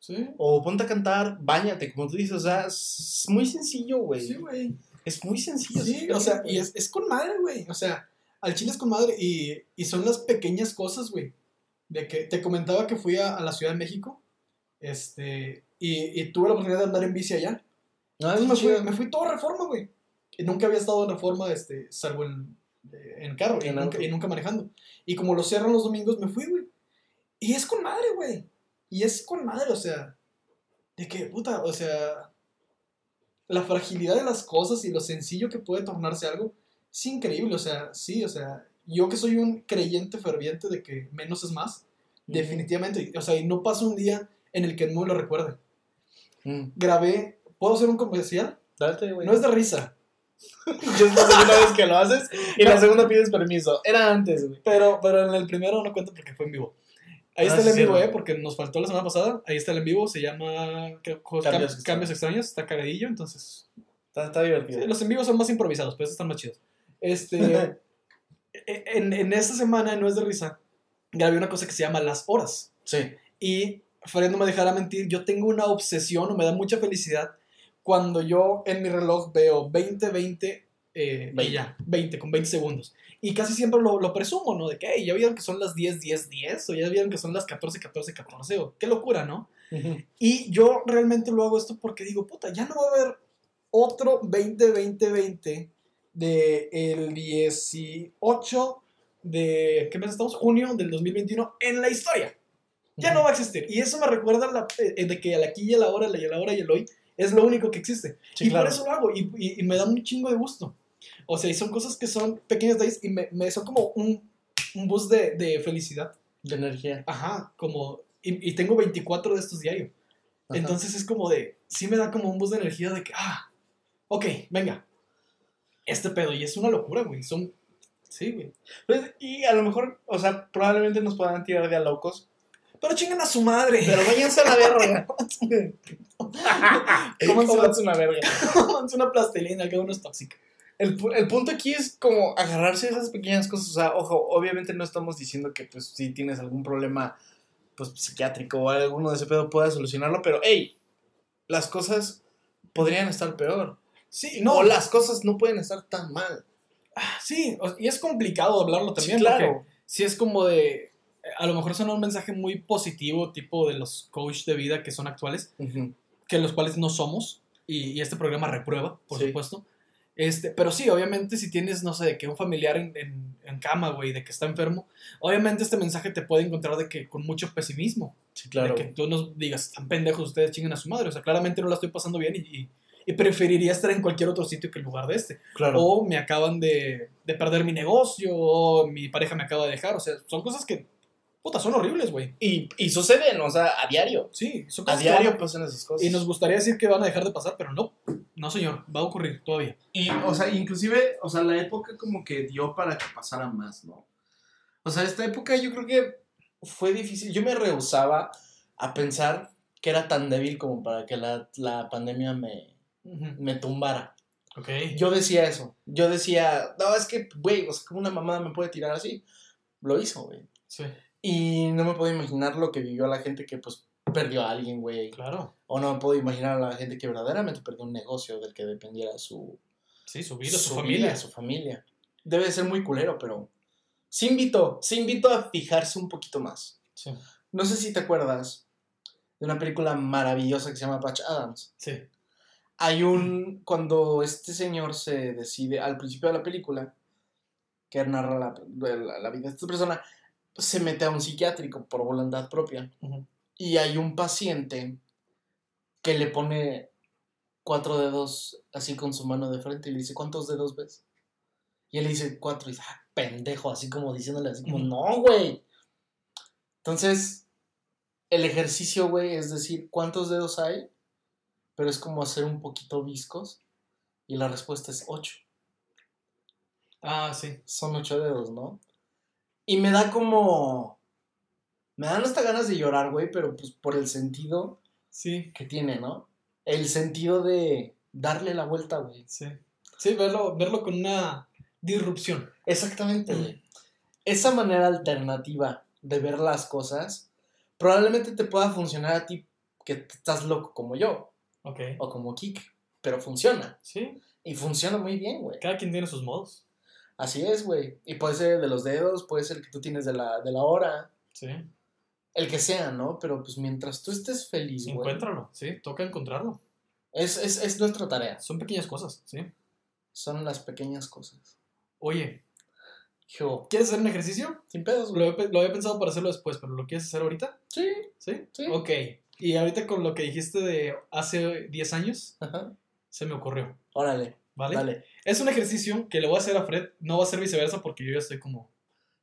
Sí, O ponte a cantar, bañate, como tú dices, o sea, es muy sencillo, güey. sí, güey. Es muy sencillo. Sí, o sea, y es, es con madre, güey. O sea, al chile es con madre. Y, y son las pequeñas cosas, güey. De que te comentaba que fui a, a la Ciudad de México. Este. Y, y tuve la oportunidad de andar en bici allá. No, Entonces es me fui, me fui todo a reforma, güey. Y nunca había estado en reforma, este, salvo en, en carro y nunca, y nunca manejando. Y como lo cierran los domingos, me fui, güey. Y es con madre, güey. Y es con madre, o sea. De que, puta, o sea. La fragilidad de las cosas y lo sencillo que puede tornarse algo es increíble, o sea, sí, o sea. Yo que soy un creyente ferviente de que menos es más, definitivamente. O sea, y no pasa un día en el que no lo recuerde. Mm. Grabé, ¿puedo hacer un comercial? Date, güey. No es de risa, Yo es la segunda vez que lo haces y la segunda pides permiso. Era antes, güey. pero, pero en el primero no cuento porque fue en vivo. Ahí Ah, está el en vivo, eh, porque nos faltó la semana pasada. Ahí está el en vivo, se llama Cambios, Extraños. Está cagadillo, entonces. Está, está divertido. sí, los en vivos son más improvisados, pero estos están más chidos. Este, <laughs> e, en, en esta semana, No es de risa, grabé una cosa que se llama Las Horas. Sí. Y Fred no me dejará mentir, yo tengo una obsesión o me da mucha felicidad cuando yo en mi reloj veo 20, 20, eh, y 20. ya, 20, con 20 segundos. Y casi siempre lo, lo presumo, ¿no? De que, hey, ya vieron que son las 10, 10, 10, o ya vieron que son las 14, 14, 14, o qué locura, ¿no? Y yo realmente lo hago esto porque digo, puta, ya no va a haber otro 20, 20, 20 de el 18 de, ¿qué mes estamos? Junio del 2021 en la historia. Ya no va a existir. Y eso me recuerda la- eh, de que el aquí y el ahora, el ahora y el hoy es lo único que existe. Sí, y claro. por eso lo hago. Y, y- y me da un chingo de gusto. O sea, y son cosas que son pequeños detalles y me, me son como un, un boost de, de felicidad. De energía. Ajá, como... Y, y tengo 24 de estos diarios. Ajá. Entonces es como de... Sí me da como un boost de energía de que... Ah, ok, venga. Este pedo. Y es una locura, güey. Son... Sí, güey. Pues, y a lo mejor, o sea, probablemente nos puedan tirar de a locos. Pero chingan a su madre. Pero váyanse a la verga. <laughs> <laughs> Cómanse Cómanse una verga. <laughs> es una plastilina, cada uno es tóxico. El, el punto aquí es como agarrarse a esas pequeñas cosas. O sea, ojo, obviamente no estamos diciendo que pues si tienes algún problema pues psiquiátrico o alguno de ese pedo puedas solucionarlo, pero hey, las cosas podrían estar peor. Sí, No, o las cosas no pueden estar tan mal. Sí, y es complicado hablarlo también. Sí, claro. porque sí es como de. A lo mejor suena un mensaje muy positivo, tipo de los coach de vida que son actuales, que los cuales no somos, y, y este programa reprueba, por Sí. supuesto. Este, pero sí, obviamente, si tienes, no sé, de que un familiar en, en, en cama, güey, de que está enfermo, obviamente este mensaje te puede encontrar de que con mucho pesimismo. Sí, De que tú nos digas, están pendejos ustedes, chinguen a su madre. O sea, claramente no la estoy pasando bien y, y- y preferiría estar en cualquier otro sitio que en lugar de este. claro. O me acaban de, de perder mi negocio, o mi pareja me acaba de dejar. O sea, son cosas que, puta, son horribles, güey. Y, y suceden, o sea, a diario. Sí, son A cosas diario van- pasan esas cosas. Y nos gustaría decir que van a dejar de pasar, pero no. No, señor, va a ocurrir todavía. Y, o sea, inclusive, o sea, la época como que dio para que pasara más, ¿no? O sea, esta época yo creo que fue difícil. Yo me rehusaba a pensar que era tan débil como para que la, la pandemia me, me tumbara. Ok. Yo decía eso. Yo decía, no, es que, güey, o sea, como una mamada me puede tirar así. Lo hizo, güey. Sí, Y no me puedo imaginar lo que vivió la gente que, pues, perdió a alguien, güey. claro. O no me puedo imaginar a la gente que verdaderamente perdió un negocio del que dependiera su, Sí, su vida, su, su familia. vida, su familia. Debe de ser muy culero, pero sí invito, sí invito a fijarse un poquito más. Sí. No sé si te acuerdas de una película maravillosa que se llama Patch Adams. Sí. Hay un, cuando este señor se decide, al principio de la película, que narra la, la- la vida de esta persona, se mete a un psiquiátrico por voluntad propia. Y hay un paciente que le pone cuatro dedos así con su mano de frente y le dice, ¿cuántos dedos ves? Y él le dice cuatro y dice, ah, pendejo, así como diciéndole así como, no, güey. Entonces, el ejercicio, güey, es decir, ¿cuántos dedos hay? Pero es como hacer un poquito viscos y la respuesta es ocho. Ah, sí. Son ocho dedos, ¿no? Y me da como... Me dan hasta ganas de llorar, güey, pero pues por el sentido Sí, que tiene, ¿no? El sentido de darle la vuelta, güey. sí. Sí, verlo, verlo con una disrupción. Exactamente, güey. Esa manera alternativa de ver las cosas probablemente te pueda funcionar a ti que estás loco como yo Ok. o como Kik, pero funciona. Sí, Y funciona muy bien, güey. cada quien tiene sus modos. Así es, güey. Y puede ser de los dedos, puede ser el que tú tienes de la, de la hora, Sí. el que sea, ¿no? Pero pues mientras tú estés feliz, güey. Encuéntralo, sí, toca encontrarlo. Es, es, es nuestra tarea. Son pequeñas cosas, sí. Son las pequeñas cosas. Oye, Yo, ¿quieres hacer un ejercicio? sin pedos, Lo he, lo había pensado para hacerlo después, pero ¿lo quieres hacer ahorita? Sí, ¿Sí? Sí. Ok. Y ahorita con lo que dijiste de hace 10 años, ajá. se me ocurrió, Órale, ¿vale? dale. Es un ejercicio que le voy a hacer a Fred, no va a ser viceversa porque yo ya estoy como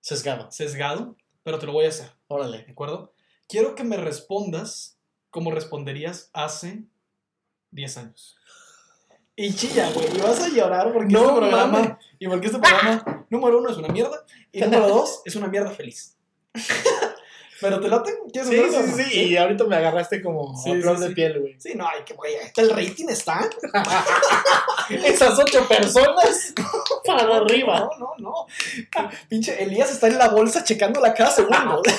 Sesgado. sesgado, pero te lo voy a hacer, Órale. ¿de acuerdo? Quiero que me respondas como responderías hace 10 años. Y chilla, güey, y vas a llorar porque No este programa, mames. y porque este programa, número uno, es una mierda, y <laughs> número dos, es una mierda feliz. <laughs> Pero te late, ¿quieres Sí, sí, sí, Y ahorita me agarraste como Sí, a flor sí, de sí. piel, güey. Sí, no, hay que, güey, el rating está. <laughs> Esas ocho personas <laughs> para arriba. No, no, no. Pinche Elías está en la bolsa checándola cada segundo. <laughs>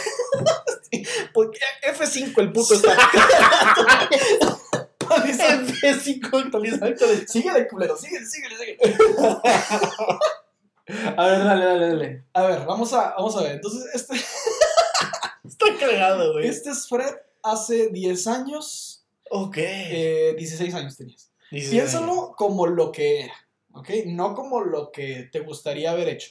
Sí, porque F5 el puto está. Actualizando. F5 actualizado. Síguele, culero, síguele, síguele, síguele. A ver, dale, dale, dale. A ver, vamos a, vamos a ver. Entonces, este, Está cagado, güey. este es Fred hace 10 años. Ok. eh, 16 años tenías. Dice- Piénsalo como lo que era, ¿ok? No como lo que te gustaría haber hecho,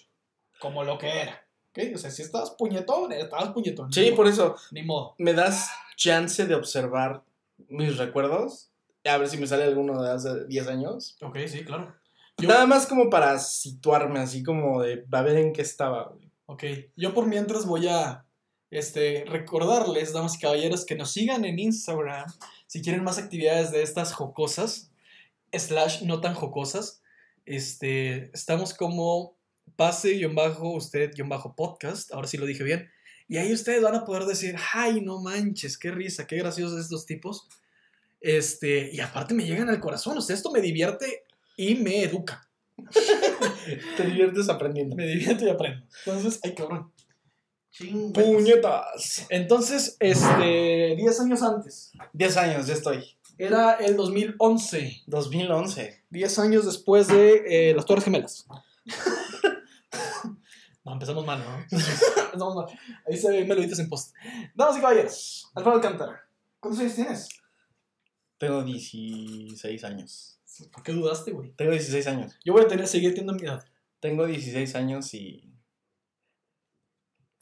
como lo que era, ¿ok? O sea, si estabas puñetón, estabas puñetón. Sí, por modo, eso. Ni modo. ¿Me das chance de observar mis recuerdos? A ver si me sale alguno de hace 10 años. Ok, sí, claro. Yo- Nada más como para situarme, así como de a ver en qué estaba, güey. Ok, yo por mientras voy a este, recordarles, damas y caballeros, que nos sigan en Instagram si quieren más actividades de estas jocosas, slash no tan jocosas. Este, estamos como pase-usted-podcast, ahora sí lo dije bien. Y ahí ustedes van a poder decir, ay, no manches, qué risa, qué graciosos estos tipos. Este, y aparte me llegan al corazón, o sea, esto me divierte y me educa. <laughs> Te diviertes aprendiendo. Me divierte y aprendo. Entonces, ay, cabrón. Puñetas. Entonces, este, 10 años antes. 10 años, ya estoy. Era el 2011. 2011. 10 años después de eh, las Torres Gemelas. no, empezamos mal, ¿no? <laughs> empezamos mal. Ahí se ve, me lo dices en post. Damas y caballeros, Alfredo Alcántara. ¿Cuántos años tienes? Tengo 16 años. ¿Por qué dudaste, güey? Tengo 16 años. Yo voy a tener, seguir teniendo mi edad. Tengo 16 años y.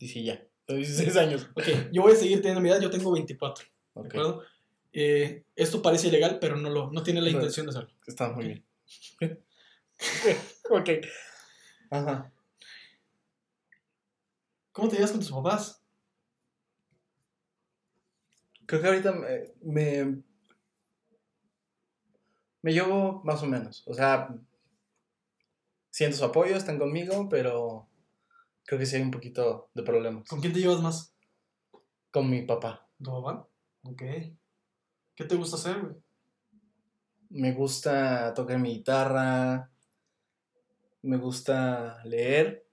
Y sí, ya. <laughs> Tengo 16 años. Ok, yo voy a seguir teniendo mi edad, yo tengo 24. ¿De acuerdo? Eh, esto parece ilegal, pero no, lo, no tiene la intención de hacerlo. Está muy bien. <laughs> ok. Ajá. ¿Cómo te llevas con tus papás? Creo que ahorita me, me. me llevo más o menos. O sea. Siento su apoyo, están conmigo, pero. Creo que sí hay un poquito de problemas. ¿Con quién te llevas más? Con mi papá. ¿Tu papá? Ok. ¿Qué te gusta hacer, güey? Me gusta tocar mi guitarra. Me gusta leer.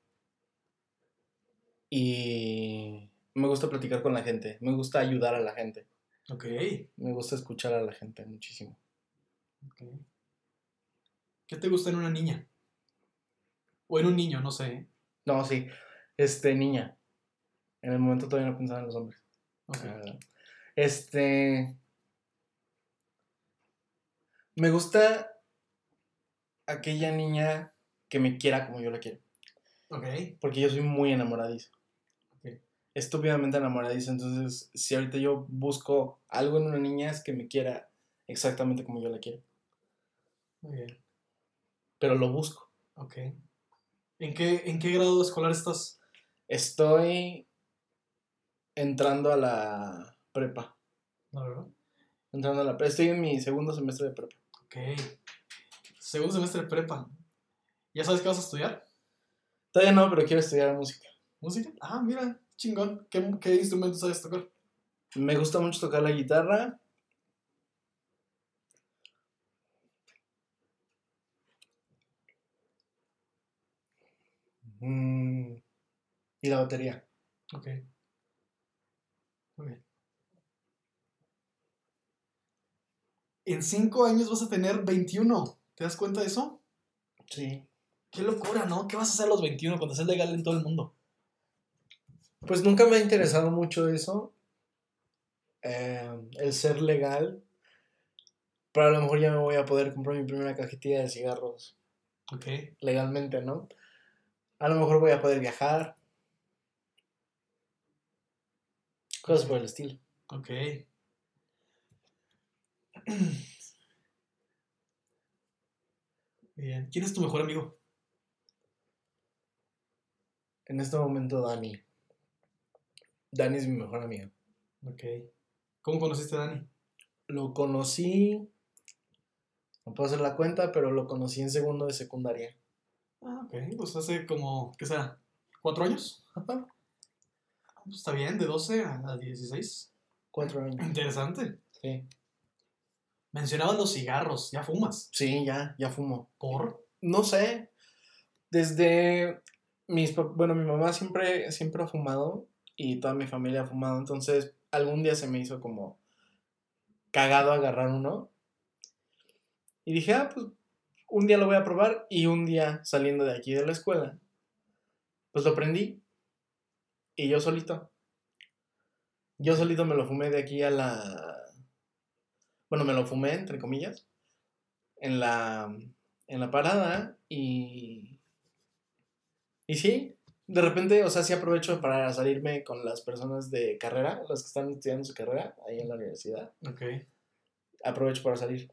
Y me gusta platicar con la gente. Me gusta ayudar a la gente. Ok. Me gusta escuchar a la gente muchísimo. ok. ¿Qué te gusta en una niña? O en un niño, no sé. No, sí. Este, niña. En el momento todavía no pensaba en los hombres. Ok. la verdad. Este. Me gusta aquella niña que me quiera como yo la quiero. Ok. Porque yo soy muy enamoradizo. Ok. Estúpidamente enamoradizo. Entonces, si ahorita yo busco algo en una niña, es que me quiera exactamente como yo la quiero. Muy bien. Pero lo busco. Ok. ¿En qué, ¿En qué grado escolar estás? Estoy entrando a la prepa. No, ¿verdad? Entrando a la prepa. Estoy en mi segundo semestre de prepa. Ok. Segundo semestre de prepa. ¿Ya sabes qué vas a estudiar? Todavía no, pero quiero estudiar música. ¿Música? Ah, mira, chingón. ¿Qué, qué instrumento sabes tocar? Me gusta mucho tocar la guitarra. Mm, y la batería. Ok. Muy bien. En cinco años vas a tener 21. ¿Te das cuenta de eso? Sí. Qué locura, ¿no? ¿Qué vas a hacer a los 21 cuando seas legal en todo el mundo? Pues nunca me ha interesado mucho eso. eh, el ser legal. Pero a lo mejor ya me voy a poder comprar mi primera cajetilla de cigarros Ok. legalmente, ¿no? A lo mejor voy a poder viajar. Cosas por el estilo. Ok. <clears throat> Bien. ¿Quién es tu mejor amigo? En este momento, Dani. Dani es mi mejor amigo. Ok. ¿Cómo conociste a Dani? Lo conocí. No puedo hacer la cuenta, pero lo conocí en segundo de secundaria. Ah, ok. Pues hace como, ¿qué será? ¿Cuatro años? Ah, pues está bien, de 12 a a 16. Cuatro años. Interesante. Sí. Mencionabas los cigarros, ya fumas. Sí, ya, ya fumo. ¿Por? No sé. Desde mis bueno, mi mamá siempre, siempre ha fumado y toda mi familia ha fumado. Entonces, algún día se me hizo como cagado agarrar uno. Y dije, ah, pues un día lo voy a probar. Y un día saliendo de aquí de la escuela, pues lo prendí. Y yo solito. Yo solito me lo fumé de aquí a la. Bueno, me lo fumé, entre comillas. En la. En la parada. Y. Y sí. De repente, o sea, sí aprovecho para salirme con las personas de carrera, las que están estudiando su carrera ahí en la universidad. Ok. Aprovecho para salir.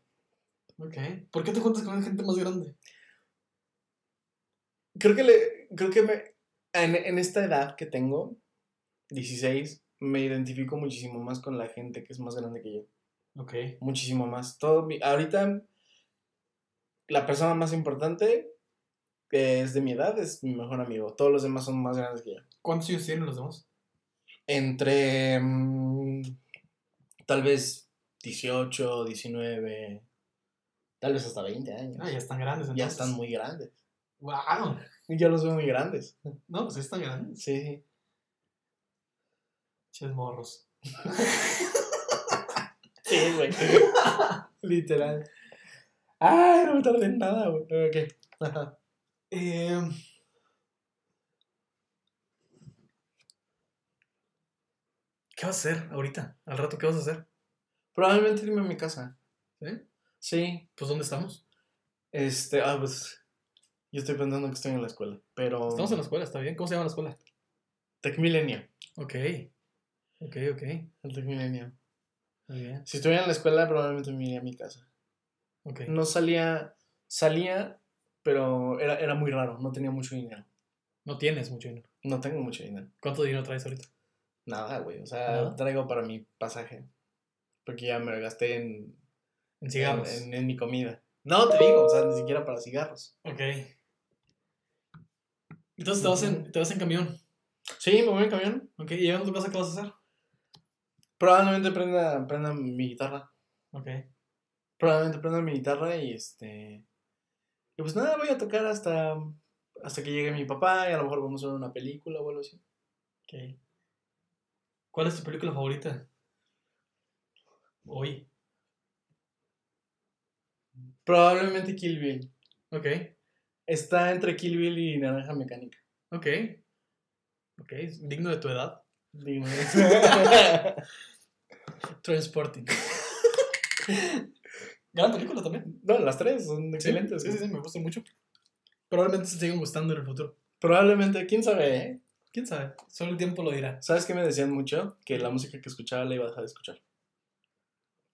Ok. ¿Por qué te juntas con gente más grande? Creo que le. Creo que me. En, en esta edad que tengo, 16, me identifico muchísimo más con la gente que es más grande que yo. Ok. Muchísimo más. Todo mi- ahorita, la persona más importante que es de mi edad es mi mejor amigo. Todos los demás son más grandes que yo. ¿Cuántos años tienen los demás? Entre. mm, tal vez 18, 19. Tal vez hasta 20 años. Ah, ya están grandes ya entonces. están muy grandes. ¡Wow! <laughs> Yo los veo muy grandes. No, pues están grandes. Sí. Ches morros. <laughs> Sí, güey. <laughs> Literal. Ay, no me tardé en nada, güey. Ok. Ajá. Eh, ¿Qué vas a hacer ahorita? ¿Al rato qué vas a hacer? Probablemente irme a mi casa. ¿Sí? Sí. Pues ¿dónde estamos? Este, ah, pues. Yo estoy pensando que estoy en la escuela, pero. Estamos en la escuela, está bien. ¿Cómo se llama la escuela? Tech Milenio. Ok. Ok, ok. El Tech Milenio. Muy bien. Si estuviera en la escuela, probablemente me iría a mi casa. Ok. No salía. Salía, pero era, era muy raro. No tenía mucho dinero. No tienes mucho dinero. No tengo mucho dinero. ¿Cuánto dinero traes ahorita? Nada, güey. O sea, Nada. traigo para mi pasaje. Porque ya me lo gasté en, En cigarros. En, en- en mi comida. No, te digo, o sea, ni siquiera para cigarros. Ok. Entonces te vas, en, te vas en camión. Sí, me voy en camión. Ok. ¿Y a tu casa qué vas a hacer? Probablemente prenda, prenda mi guitarra. Ok. Probablemente prenda mi guitarra y este. Y pues nada, voy a tocar hasta. Hasta que llegue mi papá y a lo mejor vamos a ver una película o algo así. Ok. ¿Cuál es tu película favorita? Hoy. Probablemente Kill Bill. Ok. Está entre Kill Bill y Naranja Mecánica. Ok. Ok. Digno de tu edad. Dime. <laughs> <laughs> Transporting. Gran película también. no, las tres son excelentes. Sí, sí, sí, me gustan mucho. Probablemente se sigan gustando en el futuro. Probablemente, quién sabe, ¿eh? ¿Quién sabe? Solo el tiempo lo dirá. ¿Sabes qué me decían mucho? Que la música que escuchaba la iba a dejar de escuchar.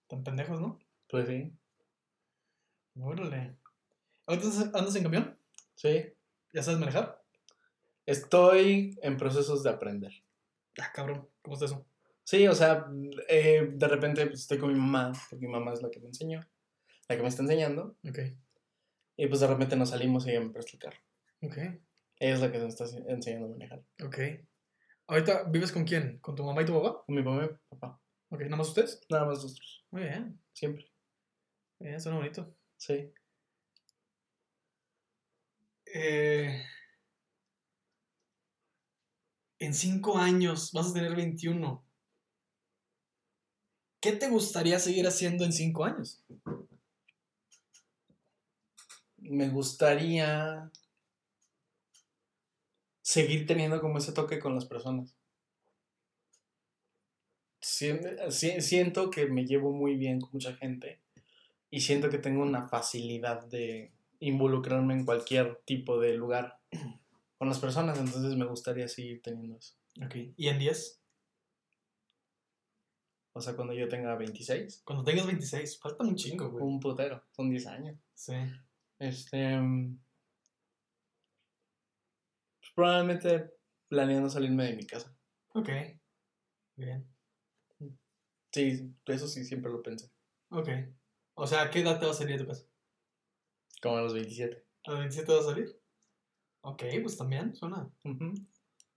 Tan pendejos, ¿no? Pues sí. Órale. ¿Ahorita andas en camión? Sí. ¿Ya sabes manejar? Estoy en procesos de aprender. Ah, cabrón. ¿Cómo está eso? Sí, o sea, eh, de repente pues, estoy con mi mamá, porque mi mamá es la que me enseñó, la que me está enseñando, Ok. y pues de repente nos salimos y ella me presta el carro. Ok. Ella es la que me está enseñando a manejar. Ok. ¿Ahorita vives con quién? ¿Con tu mamá y tu papá? Con mi mamá y mi papá. Ok, ¿nada más ustedes? Nada más nosotros, Muy bien. siempre. Bien, suena bonito. Sí. Eh, en cinco años vas a tener 21. ¿Qué te gustaría seguir haciendo en cinco años? Me gustaría seguir teniendo como ese toque con las personas. Sien- si- Siento que me llevo muy bien con mucha gente y siento que tengo una facilidad de involucrarme en cualquier tipo de lugar <clears throat> con las personas, entonces me gustaría seguir teniendo eso. Ok. ¿Y en 10? O sea, cuando yo tenga 26, Cuando tengas 26. Falta un chingo, güey. un putero, son 10 años. Sí. Este. mm, pues, probablemente planeando salirme de mi casa. Ok. Bien. Sí, eso sí, siempre lo pensé. Ok. O sea, ¿a qué edad te vas a salir de tu casa? Como a los 27. ¿A los 27 vas a salir? Ok, pues también suena. Ujú,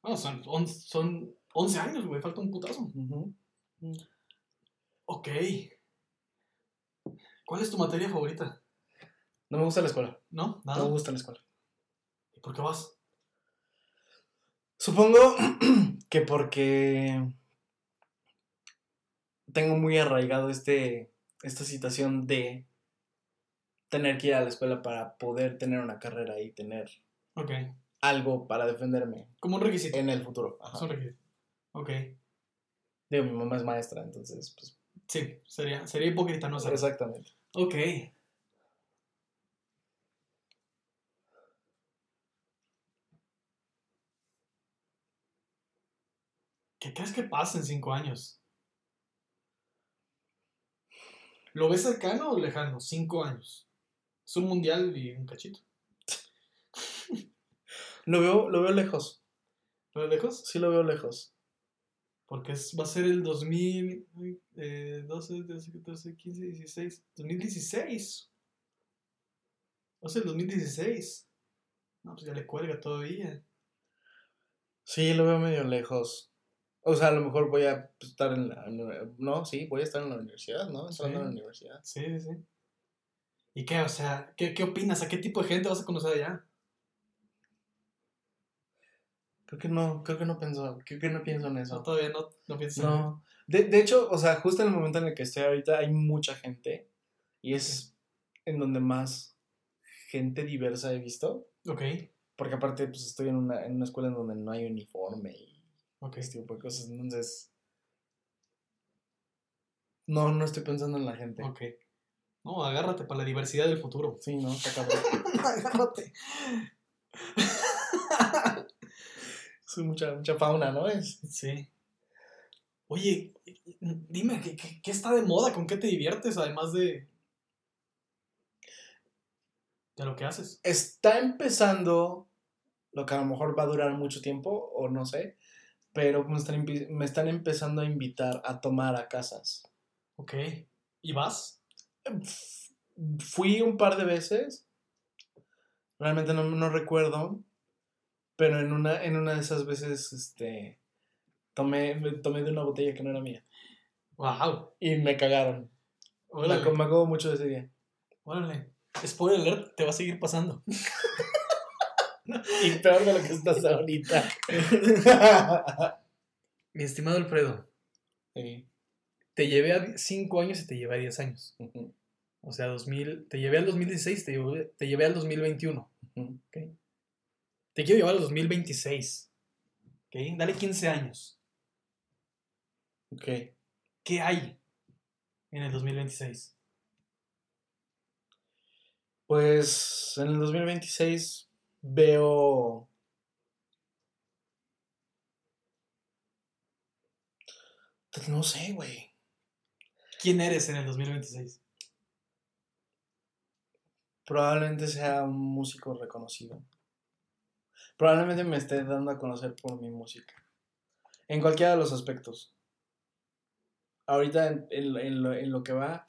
No, son, on- son 11 años, güey. Falta un putazo. ujú. Ok. ¿Cuál es tu materia favorita? No me gusta la escuela. ¿No? No ¿Nada? me gusta la escuela. ¿Y por qué vas? Supongo <clears throat> que porque tengo muy arraigado este, esta situación de tener que ir a la escuela para poder tener una carrera y tener algo para defenderme Como un requisito. en el futuro. Ajá. Es un requisito. Ok. Digo, mi mamá es maestra, entonces, pues, Sí, sería, sería hipócrita no exactamente. Ok. ¿Qué crees que pasa en cinco años? ¿Lo ves cercano o lejano? Cinco años. Es un mundial y un cachito. <laughs> Lo veo, lo veo lejos. ¿Lo ves lejos? Sí lo veo lejos. Porque es- va a ser el 2000, uy, eh, 12, 13, 14, 15, 16. 2016. Va a ser el 2016. No, pues ya le cuelga todavía. Sí, lo veo medio lejos. O sea, a lo mejor voy a estar en la... No, sí, voy a estar en la universidad, ¿no? Entrando Sí. a la universidad. Sí, sí, sí. ¿Y qué? O sea, ¿qué, qué opinas? ¿A qué tipo de gente vas a conocer allá? Creo que no, creo que no pienso, creo que no pienso en No, eso. todavía no, no piensas en No. De, de hecho, o sea, justo en el momento en el que estoy ahorita hay mucha gente y es en donde más gente diversa he visto. Ok, Porque aparte, pues estoy en una, en una escuela en donde no hay uniforme y ok. este tipo de cosas. Entonces, no, no estoy pensando en la gente. Ok. No, agárrate para la diversidad del futuro. Sí, no, está cabrón. <laughs> agárrate. <laughs> Es mucha, mucha fauna, ¿no? Es, Sí. Oye, dime, ¿qué, qué, qué está de moda? ¿Con qué te diviertes? Además de. de lo que haces. está empezando lo que a lo mejor va a durar mucho tiempo, o no sé, pero me están, me están empezando a invitar a tomar a casas. Ok. ¿Y vas? Fui un par de veces, realmente no, no recuerdo, pero en una, en una de esas veces, este, tomé, me tomé de una botella que no era mía ¡Wow! y me cagaron. Me, Órale. me acuerdo mucho de ese día. Órale. Spoiler alert, te va a seguir pasando. <laughs> <laughs> Y peor de lo que estás ahorita. <laughs> Mi estimado Alfredo, Sí. te llevé a 5 años y te llevé a 10 años. Ujú, O sea, 2000, te llevé al 2016, te llevé, te llevé al 2021. ujú. Te quiero llevar al 2026. ¿Ok? Dale 15 años. Ok. ¿Qué hay en el 2026? Pues en el 2026 veo. Pues no sé, güey. ¿Quién eres en el 2026? Probablemente sea un músico reconocido. Probablemente me esté dando a conocer por mi música. En cualquiera de los aspectos. Ahorita en, en- en lo, en lo que va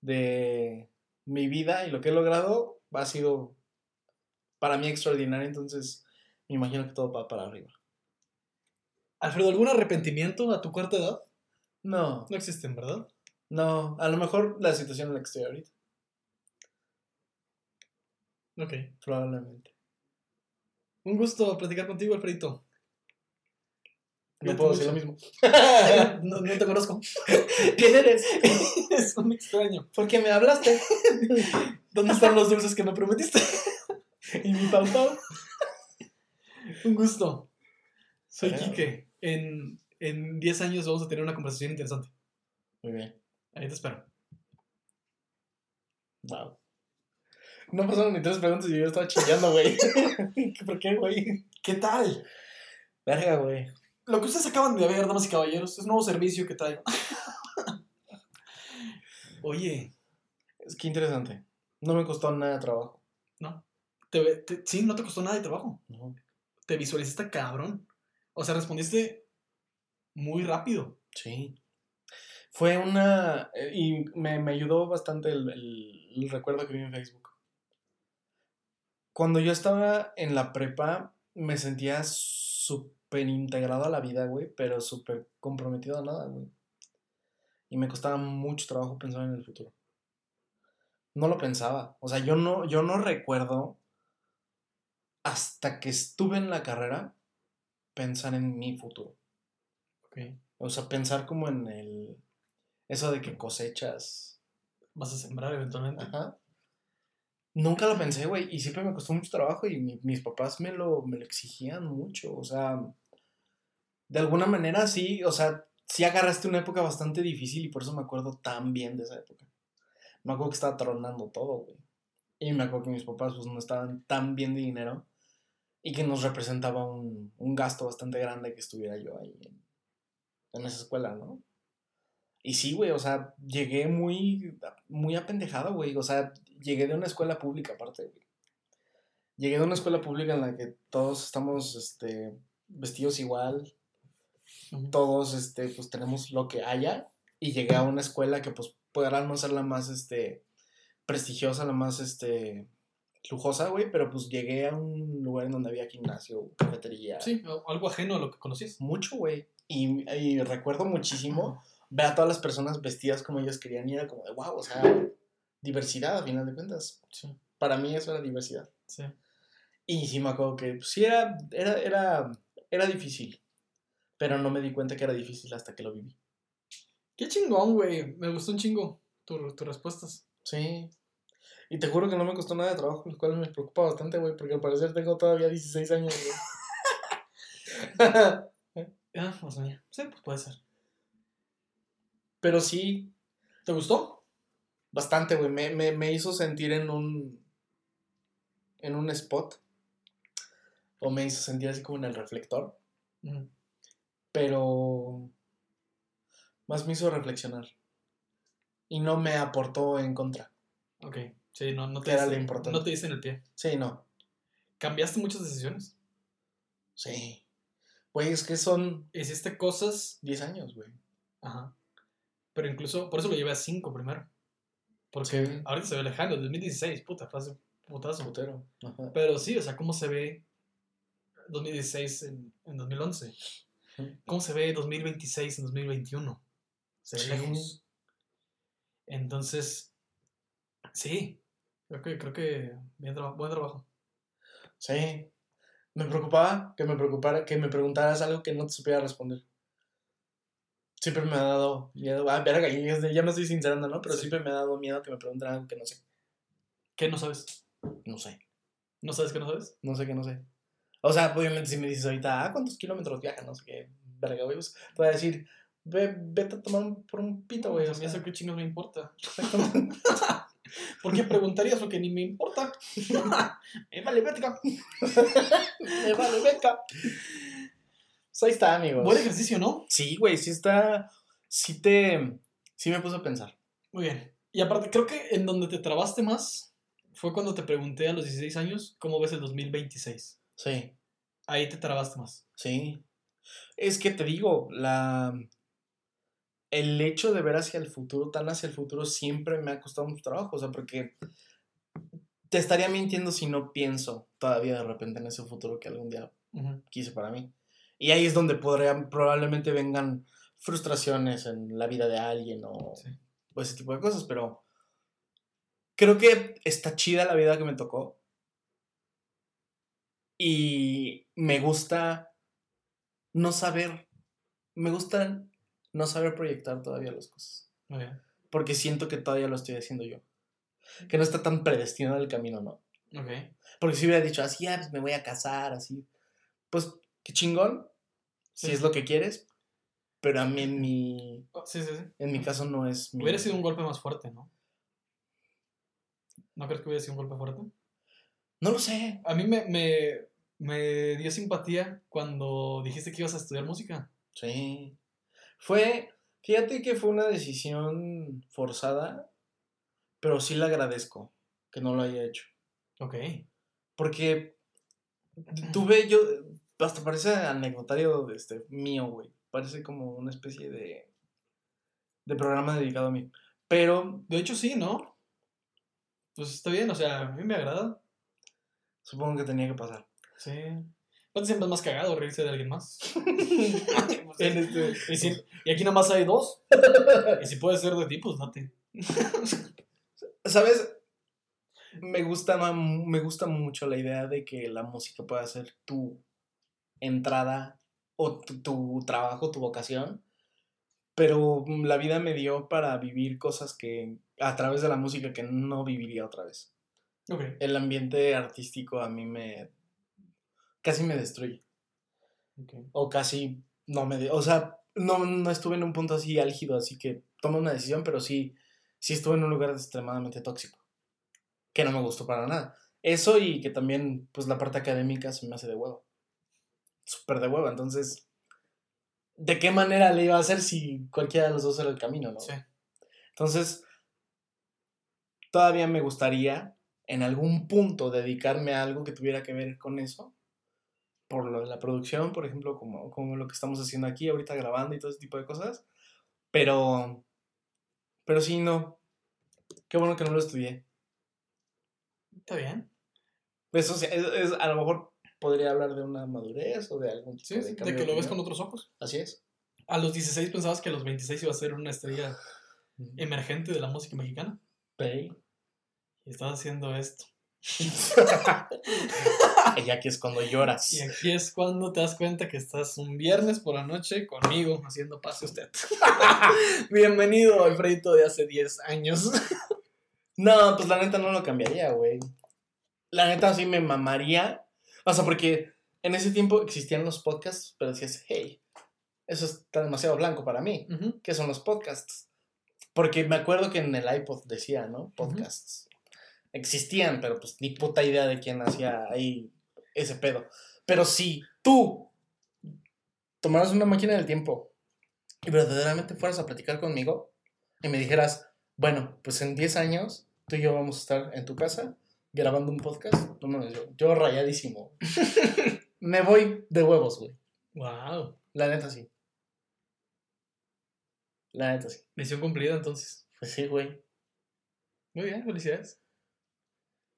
de mi vida y lo que he logrado, ha sido para mí extraordinario. Entonces, me imagino que todo va para arriba. Alfredo, ¿algún arrepentimiento a tu cuarta edad? No, No existen, ¿verdad? no. A lo mejor la situación en la que estoy ahorita. Ok. Probablemente. Un gusto platicar contigo, Alfredito. No puedo decir lo mismo. <laughs> no, no te conozco. <laughs> ¿Quién eres? <laughs> es un extraño. ¿Por qué me hablaste? ¿Dónde están los dulces que me prometiste? ¿Y mi pau pau? <laughs> Un gusto. Soy Claro. Quique. En, en 10 años vamos a tener una conversación interesante. Muy bien. Ahí te espero. Wow. No pasaron ni tres preguntas y yo estaba chillando, güey. <laughs> ¿Por qué, güey? ¿Qué tal? Verga, güey. Lo que ustedes acaban de ver, damas y caballeros, es un nuevo servicio que traigo. <laughs> Oye, Es que interesante. No me costó nada de trabajo. no. Te, ve- te- sí, no te costó nada de trabajo. No. Te visualizaste cabrón. O sea, respondiste muy rápido. Sí. Fue una... eh, Y me, me ayudó bastante el, el- el recuerdo que vi en Facebook. Cuando yo estaba en la prepa, me sentía súper integrado a la vida, güey, pero súper comprometido a nada, güey. Y me costaba mucho trabajo pensar en el futuro. No lo pensaba. O sea, yo no, yo no recuerdo hasta que estuve en la carrera pensar en mi futuro. Ok. O sea, pensar como en el. Eso de que cosechas. Vas a sembrar eventualmente. Ajá. Nunca lo pensé, güey. Y siempre me costó mucho trabajo y mi- mis papás me lo, me lo exigían mucho. O sea, de alguna manera sí. O sea, sí agarraste una época bastante difícil y por eso me acuerdo tan bien de esa época. Me acuerdo que estaba tronando todo, güey. Y me acuerdo que mis papás pues no estaban tan bien de dinero y que nos representaba un, un gasto bastante grande que estuviera yo ahí en, en esa escuela, ¿no? Y sí, güey, o sea, llegué muy, muy apendejado, güey. O sea, llegué de una escuela pública aparte, güey. Llegué de una escuela pública en la que todos estamos, este, vestidos igual, todos, este, pues tenemos lo que haya. Y llegué a una escuela que, pues, podrá no ser la más, este, prestigiosa, la más, este, lujosa, güey. Pero, pues, llegué a un lugar en donde había gimnasio, cafetería. Sí, o- algo ajeno a lo que conocías. Mucho, güey. Y, y recuerdo muchísimo ver a todas las personas vestidas como ellos querían y era como de, wow, o sea, diversidad a final de cuentas. Sí, Para mí eso era diversidad. sí. Y sí me acuerdo que pues, sí era, era, era, era difícil, pero no me di cuenta que era difícil hasta que lo viví. Qué chingón, güey. Me gustó un chingo tu- tus respuestas. Sí. Y te juro que no me costó nada de trabajo, lo cual me preocupa bastante, güey, porque al parecer tengo todavía 16 años, güey. <laughs> <laughs> Ah, pues mira. Sí, pues puede ser. pero sí, ¿Te gustó? Bastante, güey. Me, me, me hizo sentir en un. en un spot. O me hizo sentir así como en el reflector. Ujú. Pero. Más me hizo reflexionar. Y no me aportó en contra. Ok. Sí, no, no te era lo diste- importante. No te diste en el pie. Sí, no. ¿Cambiaste muchas decisiones? Sí. Güey, es que son Hiciste cosas 10 años, güey. Ajá. Pero incluso, por eso lo llevé a 5 primero. Porque Sí. ahorita se ve lejano, 2016, puta, fue hace putazo. Putero. Ajá. Pero sí, o sea, ¿cómo se ve 2016 en, en 2011? ¿Cómo se ve 2026 en 2021? Se ve Sí. lejos. Entonces, sí, creo que, creo que bien traba- buen trabajo. Sí. Me preocupaba que me preocupara, que me preguntaras algo que no te supiera responder. Siempre me ha dado miedo. Ah, verga, ya, me estoy sincerando, ¿no? Pero Sí. siempre me ha dado miedo que me pregunten algo que no sé. ¿Qué no sabes? No sé. ¿No sabes qué no sabes? No sé que no sé. O sea, obviamente si me dices ahorita, ah, ¿cuántos kilómetros viaja? No sé qué. Verga, güey. Pues, te voy a decir, ve, vete a tomar un- por un pito, güey. a o mí eso qué chingos me importa. <laughs> <laughs> ¿Por qué preguntarías lo que ni me importa? <laughs> Eh, vale, verga. Me vale, beca. Pues ahí está, amigos. Buen ejercicio, ¿no? Sí, güey, sí está. Sí te. Sí me puso a pensar. Muy bien. Y aparte, creo que en donde te trabaste más fue cuando te pregunté a los 16 años cómo ves el 2026. Sí, Ahí te trabaste más. sí. Es que te digo, la. El hecho de ver hacia el futuro, tan hacia el futuro, siempre me ha costado mucho trabajo. O sea, porque. Te estaría mintiendo si no pienso todavía de repente en ese futuro que algún día quise para mí. Y ahí es donde podrían, probablemente vengan frustraciones en la vida de alguien o, Sí. o ese tipo de cosas, pero creo que está chida la vida que me tocó. Y me gusta no saber, me gusta no saber proyectar todavía las cosas, porque siento que todavía lo estoy haciendo yo. Que no está tan predestinado el camino, ¿no? Ok. Porque si hubiera dicho así, ah, pues me voy a casar, así. Pues qué chingón, si es lo que quieres. Pero a mí en mi, Oh, Sí, sí, sí. en mi caso no es mi... Hubiera sido un golpe más fuerte, ¿no? ¿No crees que hubiera sido un golpe fuerte? No lo sé. A mí me, me, me dio simpatía cuando dijiste que ibas a estudiar música. Sí. Fue, fíjate que fue una decisión forzada, pero sí le agradezco que no lo haya hecho. Ok. Porque tuve yo, hasta parece anecdotario este, mío, güey. Parece como una especie de, de programa dedicado a mí. Pero De hecho, sí, ¿no? Pues está bien, o sea, a mí me agrada. supongo que tenía que pasar. Sí. No siempre es más cagado reírse de alguien más. <laughs> <laughs> En este- y, si- y aquí nada más hay dos. Y si puede ser de ti, pues date. ¿Sabes? Me gusta, me gusta mucho la idea de que la música pueda ser tu entrada o tu, tu trabajo, tu vocación. Pero la vida me dio para vivir cosas que a través de la música que no viviría otra vez. El ambiente artístico a mí me casi me destruye. O casi no me... de- o sea, no, no estuve en un punto así álgido, así que tomé una decisión, pero sí, sí estuve en un lugar extremadamente tóxico. Que no me gustó para nada. Eso y que también, pues la parte académica se me hace de huevo. Súper de huevo. Entonces, ¿de qué manera le iba a hacer si cualquiera de los dos era el camino, no? Sí. Entonces, todavía me gustaría en algún punto dedicarme a algo que tuviera que ver con eso. Por lo de la producción, por ejemplo, como, como lo que estamos haciendo aquí, ahorita grabando y todo ese tipo de cosas. Pero, pero sí, no. Qué bueno que no lo estudié. Está bien. Eso sí, es, es- a lo mejor podría hablar de una madurez o de algún tipo Sí, de sí, de que lo ves con otros ojos. Así es. A los 16 pensabas que a los 26 iba a ser una estrella emergente de la música mexicana. Pay. Y estás haciendo esto. <laughs> y aquí es cuando lloras. Y aquí es cuando te das cuenta que estás un viernes por la noche conmigo haciendo pase usted. <laughs> Bienvenido, Alfredito de hace 10 años. No, pues la neta no lo cambiaría, güey. La neta sí me mamaría. O sea, porque en ese tiempo existían los podcasts, pero decías, hey, eso está demasiado blanco para mí. ¿Qué son los podcasts? Porque me acuerdo que en el iPod decía, ¿no? Podcasts. Existían, pero pues ni puta idea de quién hacía ahí ese pedo. Pero si tú tomaras una máquina del tiempo y verdaderamente fueras a platicar conmigo y me dijeras, bueno, pues en 10 años tú y yo vamos a estar en tu casa grabando un podcast, no mames, yo, yo rayadísimo. <laughs> me voy de huevos, güey. Wow. La neta sí. La neta sí. Misión cumplida entonces. Pues sí, güey. Muy bien, felicidades.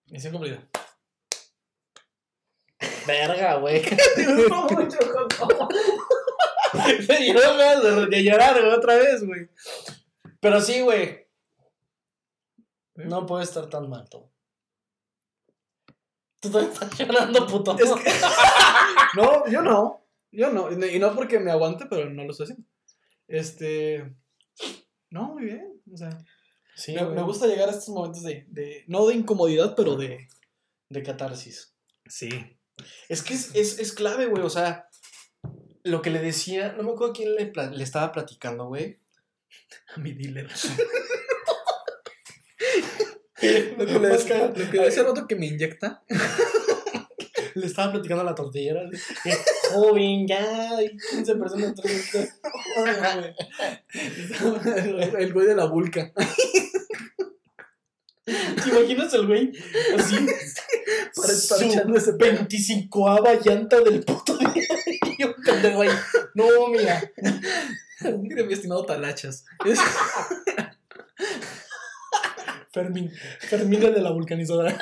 Misión cumplida. Verga, güey. <laughs> <laughs> Me dieron ganas de, de llorar, güey, otra vez, güey. Pero sí, güey. No puede estar tan mal todo. Tú también estás llorando, puto. Es que- <laughs> No, yo no. Yo no. Y no porque me aguante, pero no lo estoy haciendo. Este. No, muy bien. O sea, Sí, me, gusta llegar a estos momentos de, de. No de incomodidad, pero de. De catarsis. Sí. Es que es, es, es clave, güey. O sea, lo que le decía, no me acuerdo quién le, estaba platicando, güey. <laughs> A mi dealer. <laughs> Lo que le decía, lo que le decía al rato que me inyecta. <laughs> Le estaba platicando a la tortillera. Joven, ya hay 15 personas. <laughs> el güey de la vulca. ¿Te imaginas el güey así? Para su ese pedo. 25 llanta del puto día. <laughs> Y yo, pendejo ahí. No, mira. Mira, mi estimado Talachas. <laughs> Fermín. Fermín el de la vulcanizadora.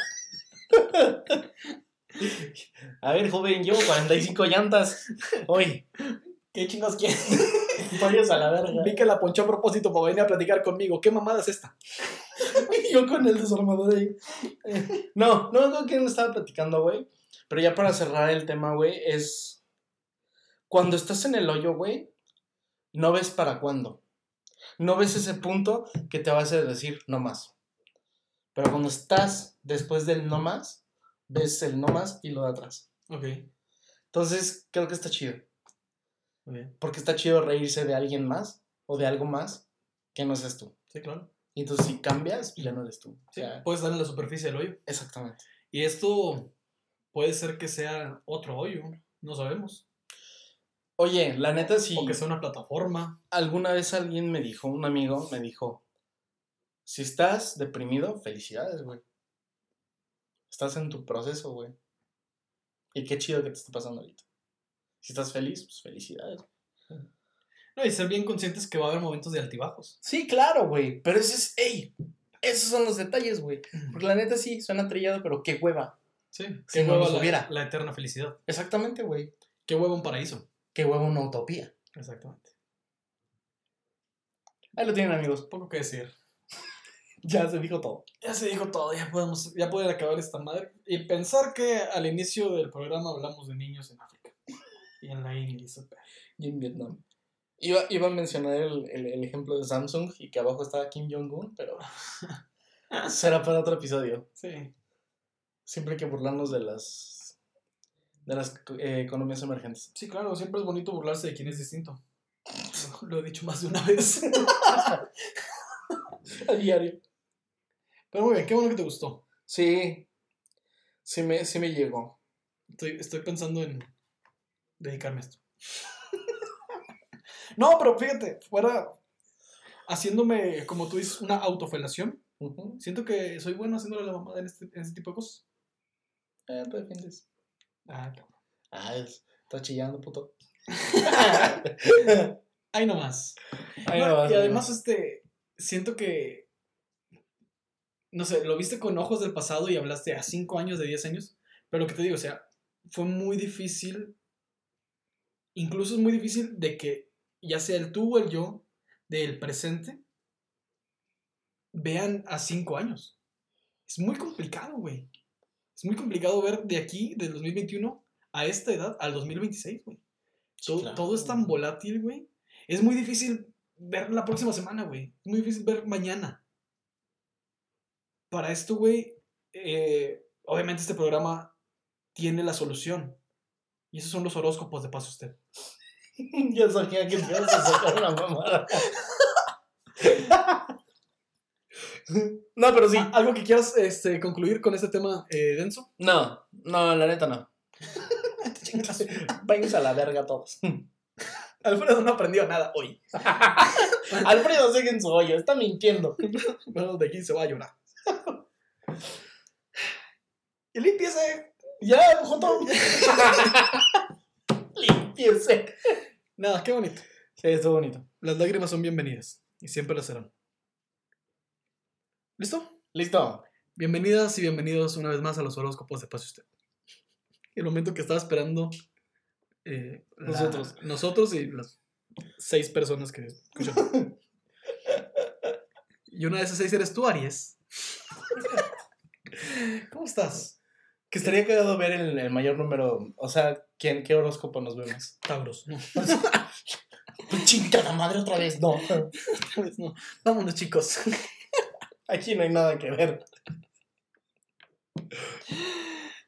A ver, joven, llevo 45 llantas. Oye, ¿qué chingos quieres? <laughs> Vayas a la verga. Vi que la ponchó a propósito para venir a platicar conmigo. ¿Qué mamada es esta? <laughs> Yo con el desarmador ahí. No, no, no, quién estaba platicando, güey. Pero ya para cerrar el tema, güey, es. Cuando estás en el hoyo, güey, no ves para cuándo. No ves ese punto que te va a hacer decir no más. Pero cuando estás después del no más, ves el no más y lo de atrás. Ok. Entonces, creo que está chido. Porque está chido reírse de alguien más o de algo más que no seas tú. Sí, claro. Y entonces, si cambias, ya no eres tú. O Sí, sea, puedes estar en la superficie del hoyo. exactamente. Y esto puede ser que sea otro hoyo. No sabemos. Oye, la neta, si O que sea una plataforma. alguna vez alguien me dijo, un amigo me dijo, si estás deprimido, felicidades, güey. Estás en tu proceso, güey. Y qué chido que te esté pasando ahorita. Si estás feliz, pues felicidades. No, y ser bien conscientes que va a haber momentos de altibajos. Sí, claro, güey. Pero ese es, ey, esos son los detalles, güey. Porque la neta sí, suena trillado, pero qué hueva. Sí. Si Qué no hueva los la, hubiera. la eterna felicidad. Exactamente, güey. Qué hueva un paraíso. Qué hueva una utopía. Exactamente. Ahí lo tienen, amigos. Poco que decir. Ya se dijo todo. Ya se dijo todo, ya podemos, ya pueden acabar esta madre. Y pensar que al inicio del programa hablamos de niños en África. Y en la India. y en Vietnam. Iba, iba a mencionar el, el- el ejemplo de Samsung y que abajo estaba Kim Jong-un, pero <laughs> será para otro episodio. Sí. Siempre hay que burlarnos de las, de las eh, economías emergentes. Sí, claro, siempre es bonito burlarse de quien es distinto. Lo he dicho más de una vez. <laughs> A diario. Pero muy bien, qué bueno que te gustó. Sí, sí me, sí me llegó. Estoy, estoy pensando en dedicarme a esto. <laughs> no, pero fíjate, fuera haciéndome, como tú dices, una autofelación. Siento que soy bueno haciéndole la mamada en este, en este tipo de cosas. Eh, te defiendes. Ah, cabrón. Ah, es- está chillando, puto. <laughs> Ahí nomás. Ahí No, no vas, y además, este, siento que, no sé, lo viste con ojos del pasado y hablaste a 5 años, de 10 años, pero lo que te digo, o sea, fue muy difícil, incluso es muy difícil de que ya sea el tú o el yo del presente vean a 5 años. Es muy complicado, güey. Es muy complicado ver de aquí, del 2021, a esta edad, al 2026, güey. Todo, claro. todo es tan volátil, güey. Es muy difícil ver la próxima semana, güey. Es muy difícil ver mañana. Para esto, güey, eh, obviamente este programa tiene la solución. Y esos son los horóscopos de paso usted. <laughs> Ya sabía que te ibas a sacar una mamada. <laughs> No, pero sí. Ah, ¿Algo que quieras este, concluir con este tema eh, denso? No, no, la neta no. <laughs> Váyanse a la verga todos. Alfredo no aprendió nada hoy. Alfredo sigue en su hoyo, está mintiendo. Bueno, de aquí se va a llorar. Y límpiese. Ya, Joto. Limpiese. <laughs> Nada, qué bonito. Sí, estuvo bonito. Las lágrimas son bienvenidas. Y siempre lo serán. ¿Listo? Listo. Bienvenidas y bienvenidos una vez más a los horóscopos de Pase Usted. El momento que estaba esperando eh, la- Nosotros. nosotros y las seis personas que escuchan. <laughs> y una de esas seis eres tú, Aries. <laughs> ¿Cómo estás? Que estaría cagado ver el, el mayor número. O sea, ¿quién, ¿qué horóscopo nos vemos? Tauros. No, Chingada madre otra vez, no. esta vez no. Vámonos, chicos. <laughs> Aquí no hay nada que ver.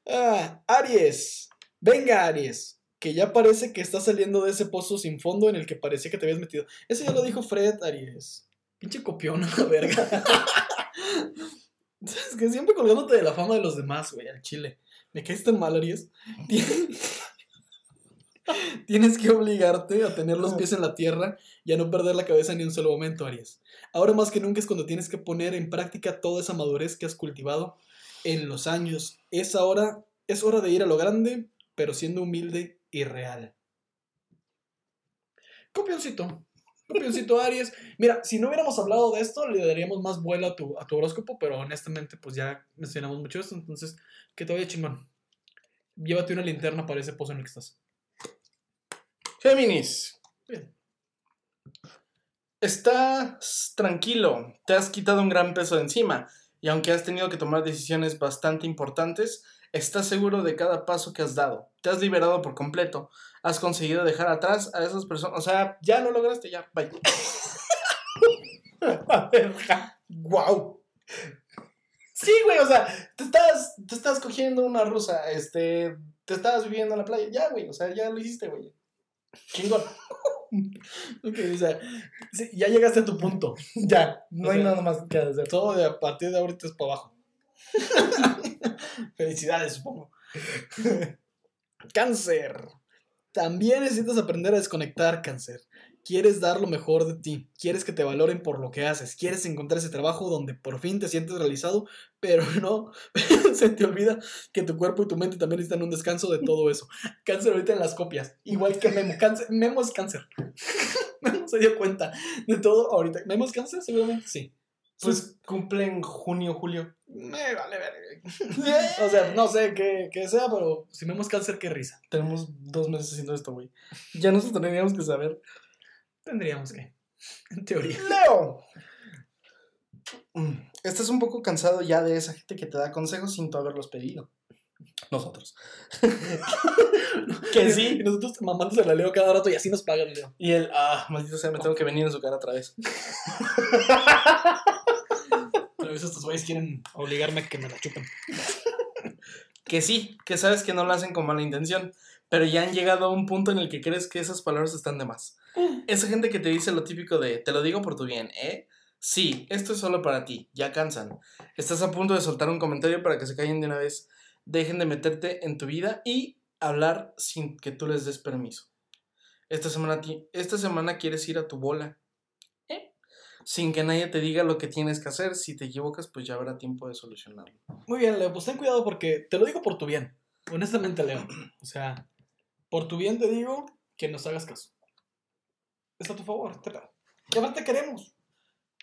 Ah, Aries. Venga, Aries. Que ya parece que estás saliendo de ese pozo sin fondo en el que parecía que te habías metido. Eso ya lo dijo Fred, Aries. Pinche copión, <laughs> la verga. Es que siempre colgándote de la fama de los demás, güey, al chile. Me caes tan mal, Aries. Tien- <laughs> Tienes que obligarte a tener los pies en la tierra y a no perder la cabeza ni un solo momento, Aries. Ahora más que nunca es cuando tienes que poner en práctica toda esa madurez que has cultivado en los años. Es ahora, es hora de ir a lo grande, pero siendo humilde y real. Copioncito. Copioncito Aries. Mira, si no hubiéramos hablado de esto, le daríamos más vuelo a tu, a tu horóscopo, pero honestamente, pues ya mencionamos mucho esto, entonces, que te vaya chingón. Llévate una linterna para ese pozo en el que estás. Géminis. Bien. Estás tranquilo, te has quitado un gran peso de encima y aunque has tenido que tomar decisiones bastante importantes, estás seguro de cada paso que has dado. Te has liberado por completo, has conseguido dejar atrás a esas personas, o sea, ya lo lograste, ya, bye. <laughs> ¡Wow! Sí, güey, o sea, te estás, te estás cogiendo una rusa, este, te estabas viviendo en la playa, ya, güey, o sea, ya lo hiciste, güey. Chingón. <laughs> Ok, o sea, sí, ya llegaste a tu punto. <laughs> Ya, no O hay sea, nada más que hacer. Todo de a partir de ahorita es para abajo. <laughs> Felicidades, supongo. <laughs> cáncer. También necesitas aprender a desconectar, cáncer. Quieres dar lo mejor de ti. Quieres que te valoren por lo que haces. Quieres encontrar ese trabajo donde por fin te sientes realizado, pero <laughs> no. Se te olvida que tu cuerpo y tu mente también necesitan un descanso de todo eso. Cáncer ahorita en las copias. Igual que Memo. Cáncer, Memo es cáncer. Memo se dio cuenta de todo ahorita. ¿Memo es cáncer? Seguramente sí. Pues cumple en junio, julio. Me vale ver. <laughs> o sea, no sé qué, qué sea, pero si Memo es cáncer, qué risa. Tenemos dos meses haciendo esto, güey. Ya nosotros tendríamos que saber. Tendríamos que. En teoría. Leo. Mm, Estás un poco cansado ya de esa gente que te da consejos sin tú haberlos pedido. Nosotros. que Y sí. nosotros mamándose la Leo cada rato y así nos pagan, Leo. Y el, ah, maldito sea, me tengo que venir en su cara otra vez. <laughs> Pero a veces estos güeyes quieren obligarme a que me la chupen. <laughs> Que sí, que sabes que no lo hacen con mala intención, pero ya han llegado a un punto en el que crees que esas palabras están de más. Esa gente que te dice lo típico de, te lo digo por tu bien, ¿eh? Sí, esto es solo para ti, ya cansan. Estás a punto de soltar un comentario para que se callen de una vez, dejen de meterte en tu vida y hablar sin que tú les des permiso. Esta semana, ti- esta semana quieres ir a tu bola. Sin que nadie te diga lo que tienes que hacer, si te equivocas pues ya habrá tiempo de solucionarlo. Muy bien, Leo, pues ten cuidado porque te lo digo por tu bien. Honestamente, Leo. O sea, por tu bien te digo que nos hagas caso. Es a tu favor, te Y aparte te queremos.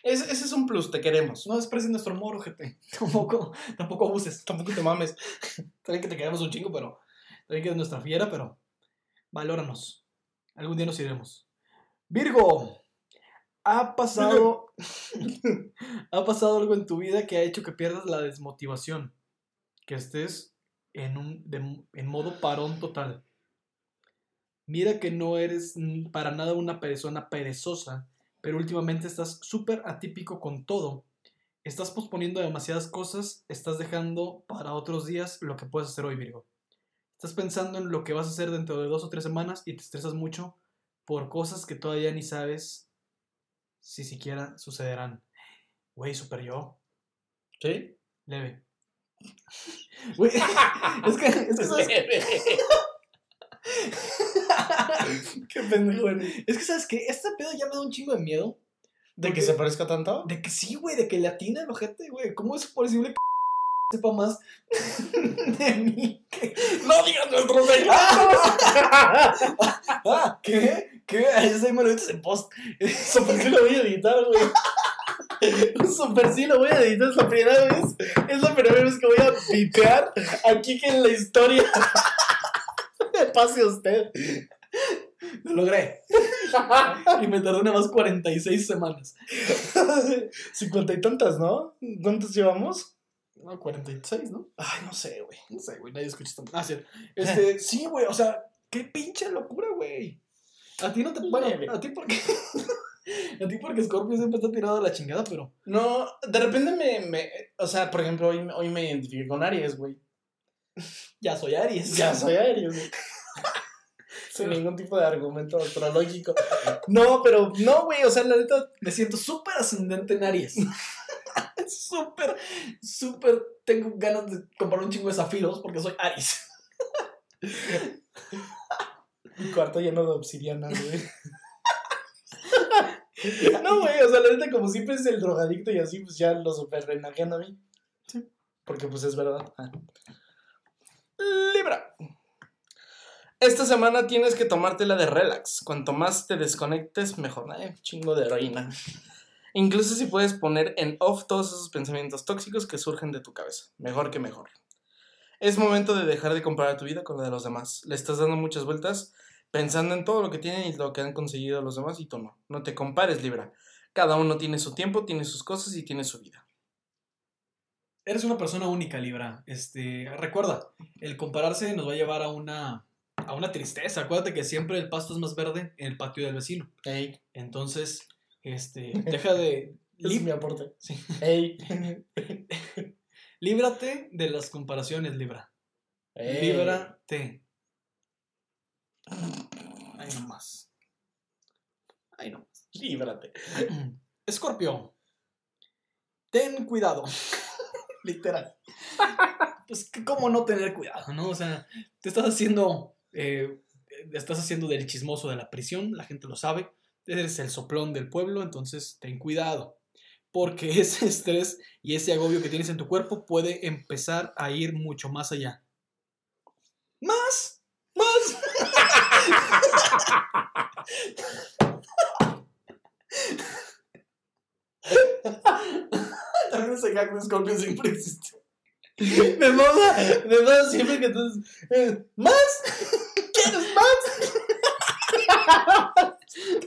Ese, ese es un plus, te queremos. No desprecies nuestro amor, ojete. <laughs> Tampoco, tampoco abuses. Tampoco te mames. <laughs> Está bien que te queremos un chingo, pero. Está bien que es nuestra fiera, pero. Valóranos. Algún día nos iremos. Virgo. Ha pasado. <laughs> ha pasado algo en tu vida que ha hecho que pierdas la desmotivación. Que estés en, un, de- en modo parón total. Mira que no eres para nada una persona perezosa, pero últimamente estás súper atípico con todo. Estás posponiendo demasiadas cosas, estás dejando para otros días lo que puedes hacer hoy, Virgo. Estás pensando en lo que vas a hacer dentro de dos o tres semanas y te estresas mucho por cosas que todavía ni sabes si siquiera sucederán. Güey, super yo. ¿Sí? Leve. <laughs> Güey, es que, es que, ¿sabes? <laughs> Qué pendejo eres. Es que, ¿sabes qué? Este pedo ya me da un chingo de miedo. ¿De que se parezca tanto? De que sí, güey, de que le atina el ojete, güey. ¿Cómo es posible que sepa más <laughs> de mí que... ¡No digas nuestros <laughs> Ah, ¿Qué? ¿Qué? Ahí está, ahí me lo dices en post. <laughs> Super sí lo voy a editar, güey. Super sí lo voy a editar. Es la primera vez. Es la primera vez que voy a pipear aquí que en la historia. Me pase a usted. Lo logré. Y me tardó nada más 46 semanas. Cincuenta y tantas, ¿no? ¿Cuántas llevamos? No, 46, ¿no? Ay, no sé, güey. No sé, güey, nadie escucha esto. Ah, sí. <laughs> Este, sí, güey, o sea, qué pinche locura, güey. A ti no te. Bueno, a ti porque. <laughs> a ti porque Scorpio siempre está tirado a la chingada, pero. No, de repente me, me. O sea, por ejemplo, hoy, hoy me identifiqué con Aries, güey. Ya soy Aries. Ya soy Aries, güey. <laughs> Sin ningún tipo de argumento astrológico. No, pero no, güey. O sea, la neta. Me siento súper ascendente en Aries. <laughs> súper, súper. Tengo ganas de comprar un chingo de zafiros porque soy Aries. Mi cuarto lleno de obsidiana, güey. No, güey, o sea, la neta, como siempre es el drogadicto y así, pues ya lo super a mí. Sí. Porque pues es verdad. Ah. Libra. Esta semana tienes que tomártela de relax. Cuanto más te desconectes, mejor. Eh, chingo de heroína. Incluso si puedes poner en off todos esos pensamientos tóxicos que surgen de tu cabeza. Mejor que mejor. Es momento de dejar de comparar tu vida con la de los demás. Le estás dando muchas vueltas pensando en todo lo que tienen y lo que han conseguido los demás y tú no. No te compares, Libra. Cada uno tiene su tiempo, tiene sus cosas y tiene su vida. Eres una persona única, Libra. Este, recuerda, el compararse nos va a llevar a una, a una tristeza. Acuérdate que siempre el pasto es más verde en el patio del vecino. Ey, Entonces, este, deja de... <laughs> es mi aporte. Sí. <laughs> Ey. <laughs> Líbrate de las comparaciones, Libra. Ey. Líbrate. Ahí nomás. Ahí nomás. Líbrate. <clears throat> Escorpio. Ten cuidado. Literal. Pues, ¿cómo no tener cuidado, no? O sea, te estás haciendo. eh, estás haciendo del chismoso de la prisión, la gente lo sabe. Eres el soplón del pueblo, entonces ten cuidado. Porque <laughs> ese estrés y ese agobio que tienes en tu cuerpo puede empezar a ir mucho más allá. ¡Más! ¡Más! <laughs> También ese gag de Scorpio siempre existe. Me mama, me mama siempre que tú. eh, ¿Más? ¿Quieres más?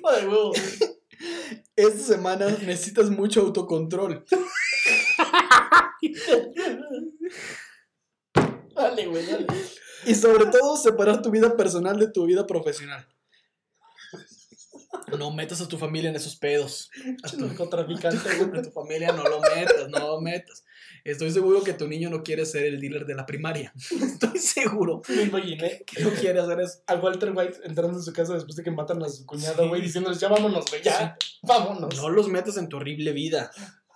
Ay, huevo. Esta semana necesitas mucho autocontrol. Dale, güey, dale. Y sobre todo, separar tu vida personal de tu vida profesional. No metas a tu familia en esos pedos. A tu, <laughs> Narcotraficante, a tu familia no lo metas, no lo metas. Estoy seguro que tu niño no quiere ser el dealer de la primaria. <laughs> Estoy seguro Me imaginé que no quiere hacer eso. a Walter White entrando en su casa después de que matan a su cuñado, Sí. güey, diciéndoles, ya vámonos, güey, ya, vámonos. No los metas en tu horrible vida.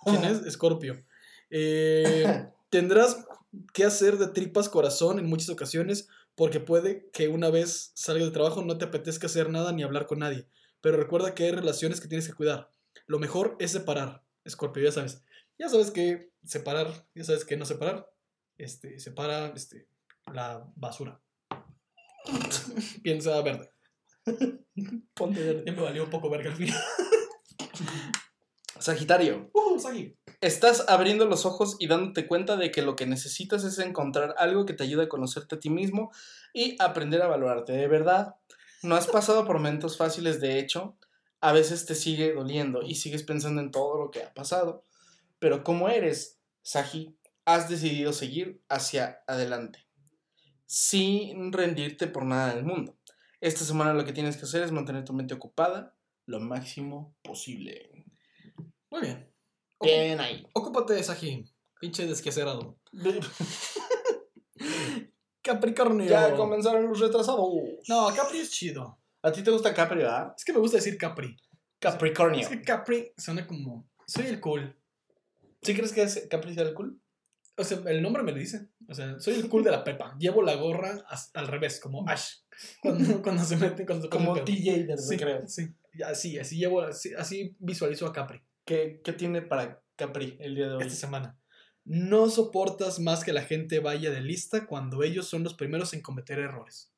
¿Quién es? <laughs> Escorpio. Eh, <laughs> tendrás que hacer de tripas corazón en muchas ocasiones porque puede que una vez salgas de trabajo no te apetezca hacer nada ni hablar con nadie. Pero recuerda que hay relaciones que tienes que cuidar. Lo mejor es separar. Escorpio, ya sabes. Ya sabes que separar, ya sabes que no separar. Este, separa este, la basura. <laughs> Piensa verde. <laughs> Ponte verde. Ya me valió un poco verga al final. <laughs> Sagitario. Uh, Sagi. Estás abriendo los ojos y dándote cuenta de que lo que necesitas es encontrar algo que te ayude a conocerte a ti mismo y aprender a valorarte de verdad. No has pasado por momentos fáciles, de hecho, a veces te sigue doliendo y sigues pensando en todo lo que ha pasado. Pero como eres, Sagi, has decidido seguir hacia adelante, sin rendirte por nada del mundo. Esta semana lo que tienes que hacer es mantener tu mente ocupada lo máximo posible. Muy bien. Bien ahí. Ocúpate de Sagi. Pinche desquacerado. <laughs> Capricornio. Ya comenzaron los retrasados. No, Capri es chido. ¿A ti te gusta Capri, verdad? Es que me gusta decir Capri. Capricornio. Es que Capri suena como. Soy el cool. ¿Sí crees que es Capri sea el cool? O sea, el nombre me lo dice. O sea, soy el cool de la pepa. Llevo la gorra al revés, como Ash. Cuando, <laughs> cuando se mete, cuando se Como. TJ del Sí, recreo. sí. Así, así llevo, así, así visualizo a Capri ¿Qué, ¿Qué tiene para Capri el día de hoy? esta semana. No soportas más que la gente vaya de lista cuando ellos son los primeros en cometer errores.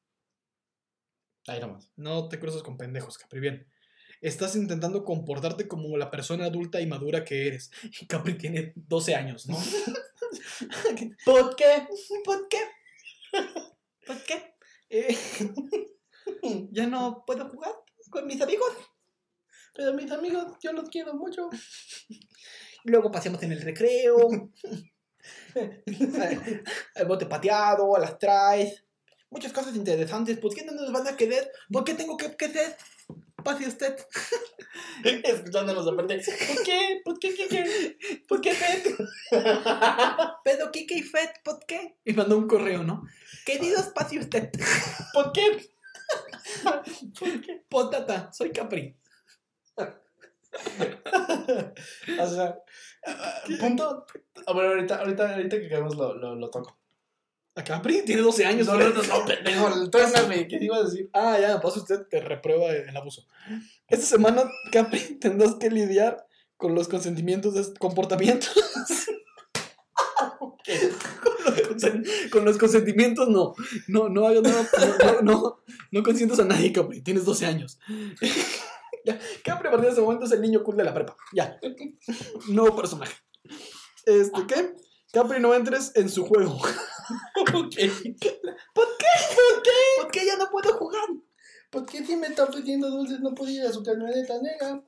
Ahí nomás. No te cruzas con pendejos, Capri. Bien. Estás intentando comportarte como la persona adulta y madura que eres. <laughs> Y Capri tiene 12 años, ¿no? <laughs> ¿Por qué? ¿Por qué? ¿Por qué? Eh, <laughs> ya no puedo jugar con mis amigos. Pero mis amigos, yo los quiero mucho. Luego paseamos en el recreo. el bote pateado, las traes. Muchas cosas interesantes. ¿Por qué no nos van a querer? ¿Por qué tengo que querer? Pase usted. <laughs> Escuchándonos de repente. ¿Por qué? ¿Por qué? ¿Qué? qué? ¿Por qué Fed? <laughs> Pedro, Kike y Fed, ¿por qué? Y mandó un correo, ¿no? Queridos, pase usted. ¿Por qué? Potata, soy Capri. <laughs> o sea, punto. A ver, ahorita, ahorita, ahorita que caemos lo, lo, lo toco. ¿A Capri? Tiene 12 años. No, no, no, no, pendejo. <laughs> ¿qué te iba a decir? Ah, ya, pasa usted, te reprueba el abuso. Esta semana, Capri, <laughs> tendrás que lidiar con los consentimientos de este comportamiento. <laughs> con, los con los consentimientos, no. No, no. No, no, no, no consientas a nadie, Capri. Tienes 12 años. ya, Capri, a partir de ese momento es el niño cool de la prepa. Ya. Nuevo personaje. Este, ¿qué? Capri, no entres en su juego. <laughs> ¿Por qué? ¿Por qué? ¿Por qué ya no puedo jugar? ¿Por qué si me está ofreciendo dulces no puedo ir a su camioneta negra?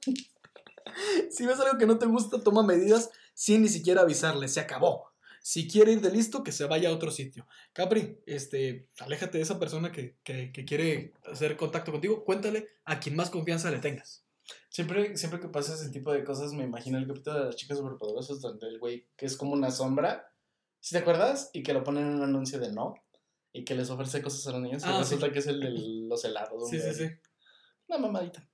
Si ves algo que no te gusta, toma medidas sin ni siquiera avisarle. Se acabó. Si quiere ir de listo, que se vaya a otro sitio. Capri, este, aléjate de esa persona que, que- que quiere hacer contacto contigo. Cuéntale a quien más confianza le tengas. Siempre, siempre que pasa ese tipo de cosas, me imagino el capítulo de las chicas superpoderosas donde el güey que es como una sombra, ¿sí te acuerdas? Y que lo ponen en un anuncio de no y que les ofrece cosas a los niños y Ah, resulta que es el de los helados. Sí, sí, sí. Una mamadita.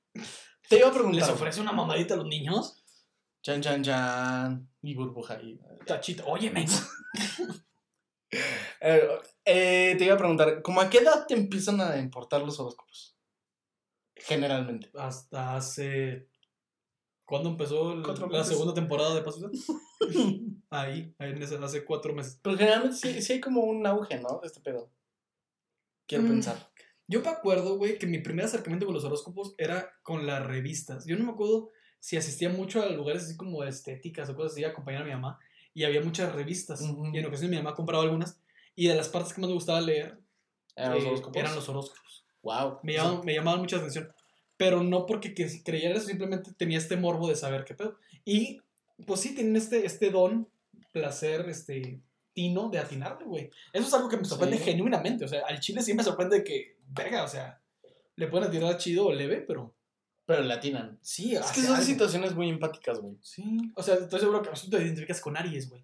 Te iba a preguntar. ¿Les ofrece una mamadita a los niños? Chan, chan, chan. Y burbuja ahí. Tachita, óyeme. <laughs> Eh, eh, te iba a preguntar, ¿cómo a qué edad te empiezan a importar los horóscopos? Generalmente. Hasta hace. ¿Cuándo empezó el- la segunda temporada de Paso <laughs> Ahí, ahí en ese- hace cuatro meses. Pero generalmente sí, sí hay como un auge, ¿no? De este pedo. Quiero Mm. pensar. Yo me acuerdo, güey, que mi primer acercamiento con los horóscopos era con las revistas. Yo no me acuerdo si asistía mucho a lugares así como estéticas o cosas así, a acompañar a mi mamá. Y había muchas revistas. Y en ocasiones mi mamá compraba algunas. Y de las partes que más me gustaba leer ¿Eran los eh, horóscopos? eran los horóscopos. Wow. Me llamaban, me llamaban mucha atención. Pero no porque que- creyera eso, simplemente tenía este morbo de saber qué pedo. Y pues sí, tienen este, este don, placer, este tino de atinarle, güey. Eso es algo que me sorprende Sí. genuinamente. O sea, al chile sí me sorprende que, verga, o sea, le pueden atinar chido o leve, pero Pero latinan. sí, Es que son algo. situaciones muy empáticas, güey. Sí, o sea, estoy seguro que tú te identificas con Aries, güey.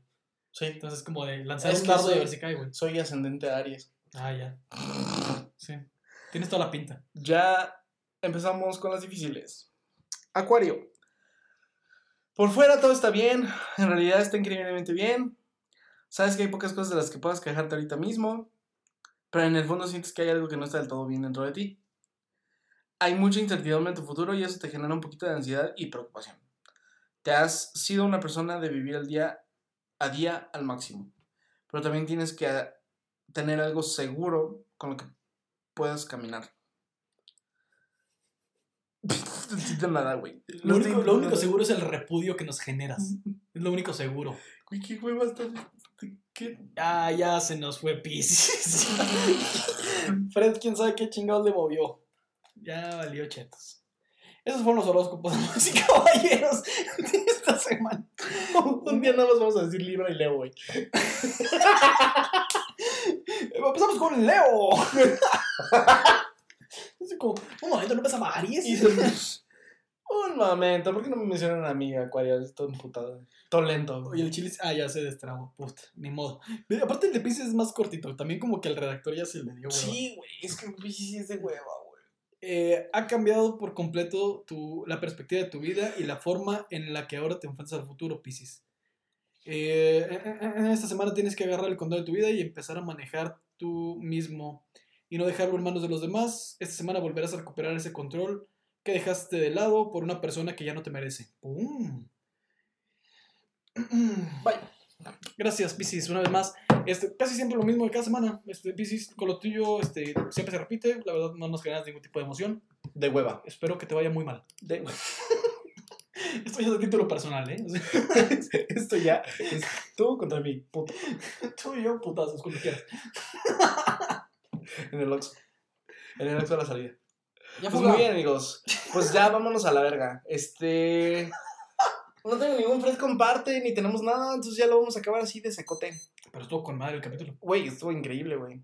Sí. Entonces, como de lanzar Es un dardo y ver si cae, güey. Soy ascendente Aries. Ah, ya. Sí. Tienes toda la pinta. Ya empezamos con las difíciles. Acuario. Por fuera todo está bien, en realidad está increíblemente bien. Sabes que hay pocas cosas de las que puedas quejarte ahorita mismo, pero en el fondo sientes que hay algo que no está del todo bien dentro de ti. Hay mucha incertidumbre en tu futuro y eso te genera un poquito de ansiedad y preocupación. Te has sido una persona de vivir el día a día al máximo, pero también tienes que ah, tener algo seguro con lo que puedas caminar. No necesito nada, güey. Lo, único, lo único seguro es el repudio que nos generas. Es lo único seguro. Güey, qué hueva está. ¿Qué? Ah, ya se nos fue Pisces. Fred, quién sabe qué chingados le movió. Ya valió chetos. Esos fueron los horóscopos, <laughs> damas y caballeros, de esta semana. Un día nada más vamos a decir Libra y Leo, güey. <laughs> Empezamos con Leo. <laughs> Así como, un momento, ¿no pasa Aries? Y dices, <laughs> un momento, ¿por qué no me mencionan a mí, Acuario? Estoy emputado. Todo lento. Oye, el chile, ah, ya se destrabó, puta, ni modo. Aparte el de Pisces es más cortito, también como que al redactor ya se le dio hueva. Sí, güey, es que sí es de hueva, güey. Eh, ha cambiado por completo tu, la perspectiva de tu vida y la forma en la que ahora te enfrentas al futuro, Pisces. Eh, esta semana tienes que agarrar el control de tu vida y empezar a manejar tú mismo y no dejarlo en manos de los demás. Esta semana volverás a recuperar ese control que dejaste de lado por una persona que ya no te merece. ¡Pum! <clears throat> Bye. Gracias, Piscis, una vez más. Este, casi siempre lo mismo de cada semana. Este, Piscis, con lo tuyo este, siempre se repite. La verdad, no nos generas ningún tipo de emoción. De hueva. Espero que te vaya muy mal. De <laughs> Esto ya es a título personal, ¿eh? <laughs> Esto ya es tú contra mí, puto. <laughs> tú y yo, putazos, cuando quieras. <laughs> En el Oxxo. En el Oxxo a la salida. Ya Pues muy bien, amigos. Pues ya vámonos a la verga. Este. No tengo ningún Fred comparte, ni tenemos nada, entonces ya lo vamos a acabar así de secote. Pero estuvo con madre el capítulo. Güey, estuvo increíble, güey.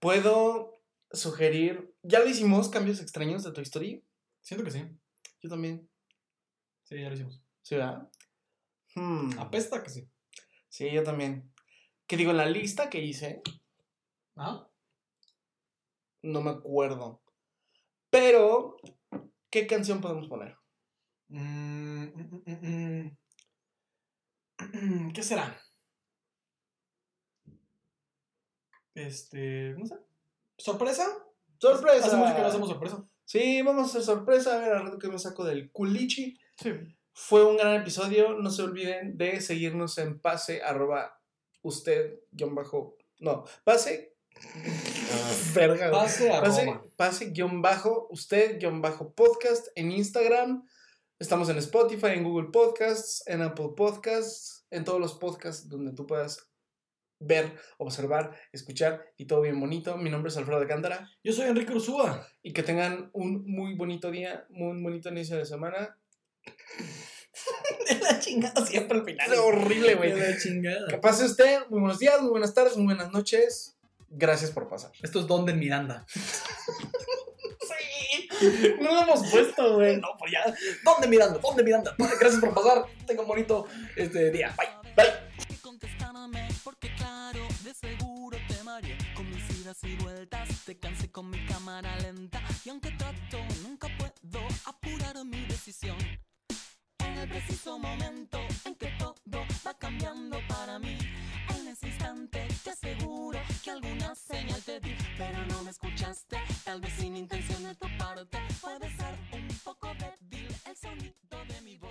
Puedo sugerir. ¿Ya lo hicimos cambios extraños de Toy Story? Siento que sí. Yo también. Sí, ya lo hicimos. ¿Sí, verdad? Hmm. Apesta que sí. Sí, yo también. Que digo, la lista que hice, Ajá. No me acuerdo. Pero, ¿qué canción podemos poner? Mm, mm, mm. <clears throat> ¿Qué será? Este. No sé. ¿Sorpresa? ¡Sorpresa! Hace mucho que no hacemos sorpresa. Sí, vamos a hacer sorpresa. A ver, al rato que me saco del culichi. Sí. Fue un gran episodio. No se olviden de seguirnos en pase arroba usted guion bajo. No, pase. <laughs> Verga, güey. Pase Pase, pase guion bajo usted guion bajo podcast en Instagram. Estamos en Spotify, en Google Podcasts, en Apple Podcasts, en todos los podcasts donde tú puedas ver, observar, escuchar y todo bien bonito. Mi nombre es Alfredo de Cántara Yo soy Enrique Ursúa. y que tengan un muy bonito día, muy bonito inicio de semana. <laughs> De la chingada siempre al final. Es horrible, güey. De la chingada. Que pase usted, muy buenos días, muy buenas tardes, muy buenas noches. Gracias por pasar. Esto es Don de Miranda. Sí, no lo hemos puesto, güey. No, pues ya. Don de Miranda, Don de Miranda. Gracias por pasar. Tenga un bonito este, día. Bye. Bye. que contestarme porque claro, de seguro te mareé con mis idas y vueltas, te cansé con mi cámara lenta y aunque trato nunca puedo apurar mi decisión. En el preciso momento en que todo va cambiando para mí, en ese instante te aseguro que alguna señal te di, pero no me escuchaste, tal vez sin intención de tu parte, puede ser un poco débil el sonido de mi voz.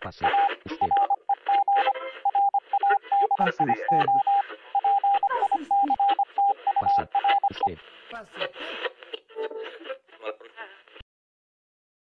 Pase usted. Pase usted. Pase usted. Pase usted.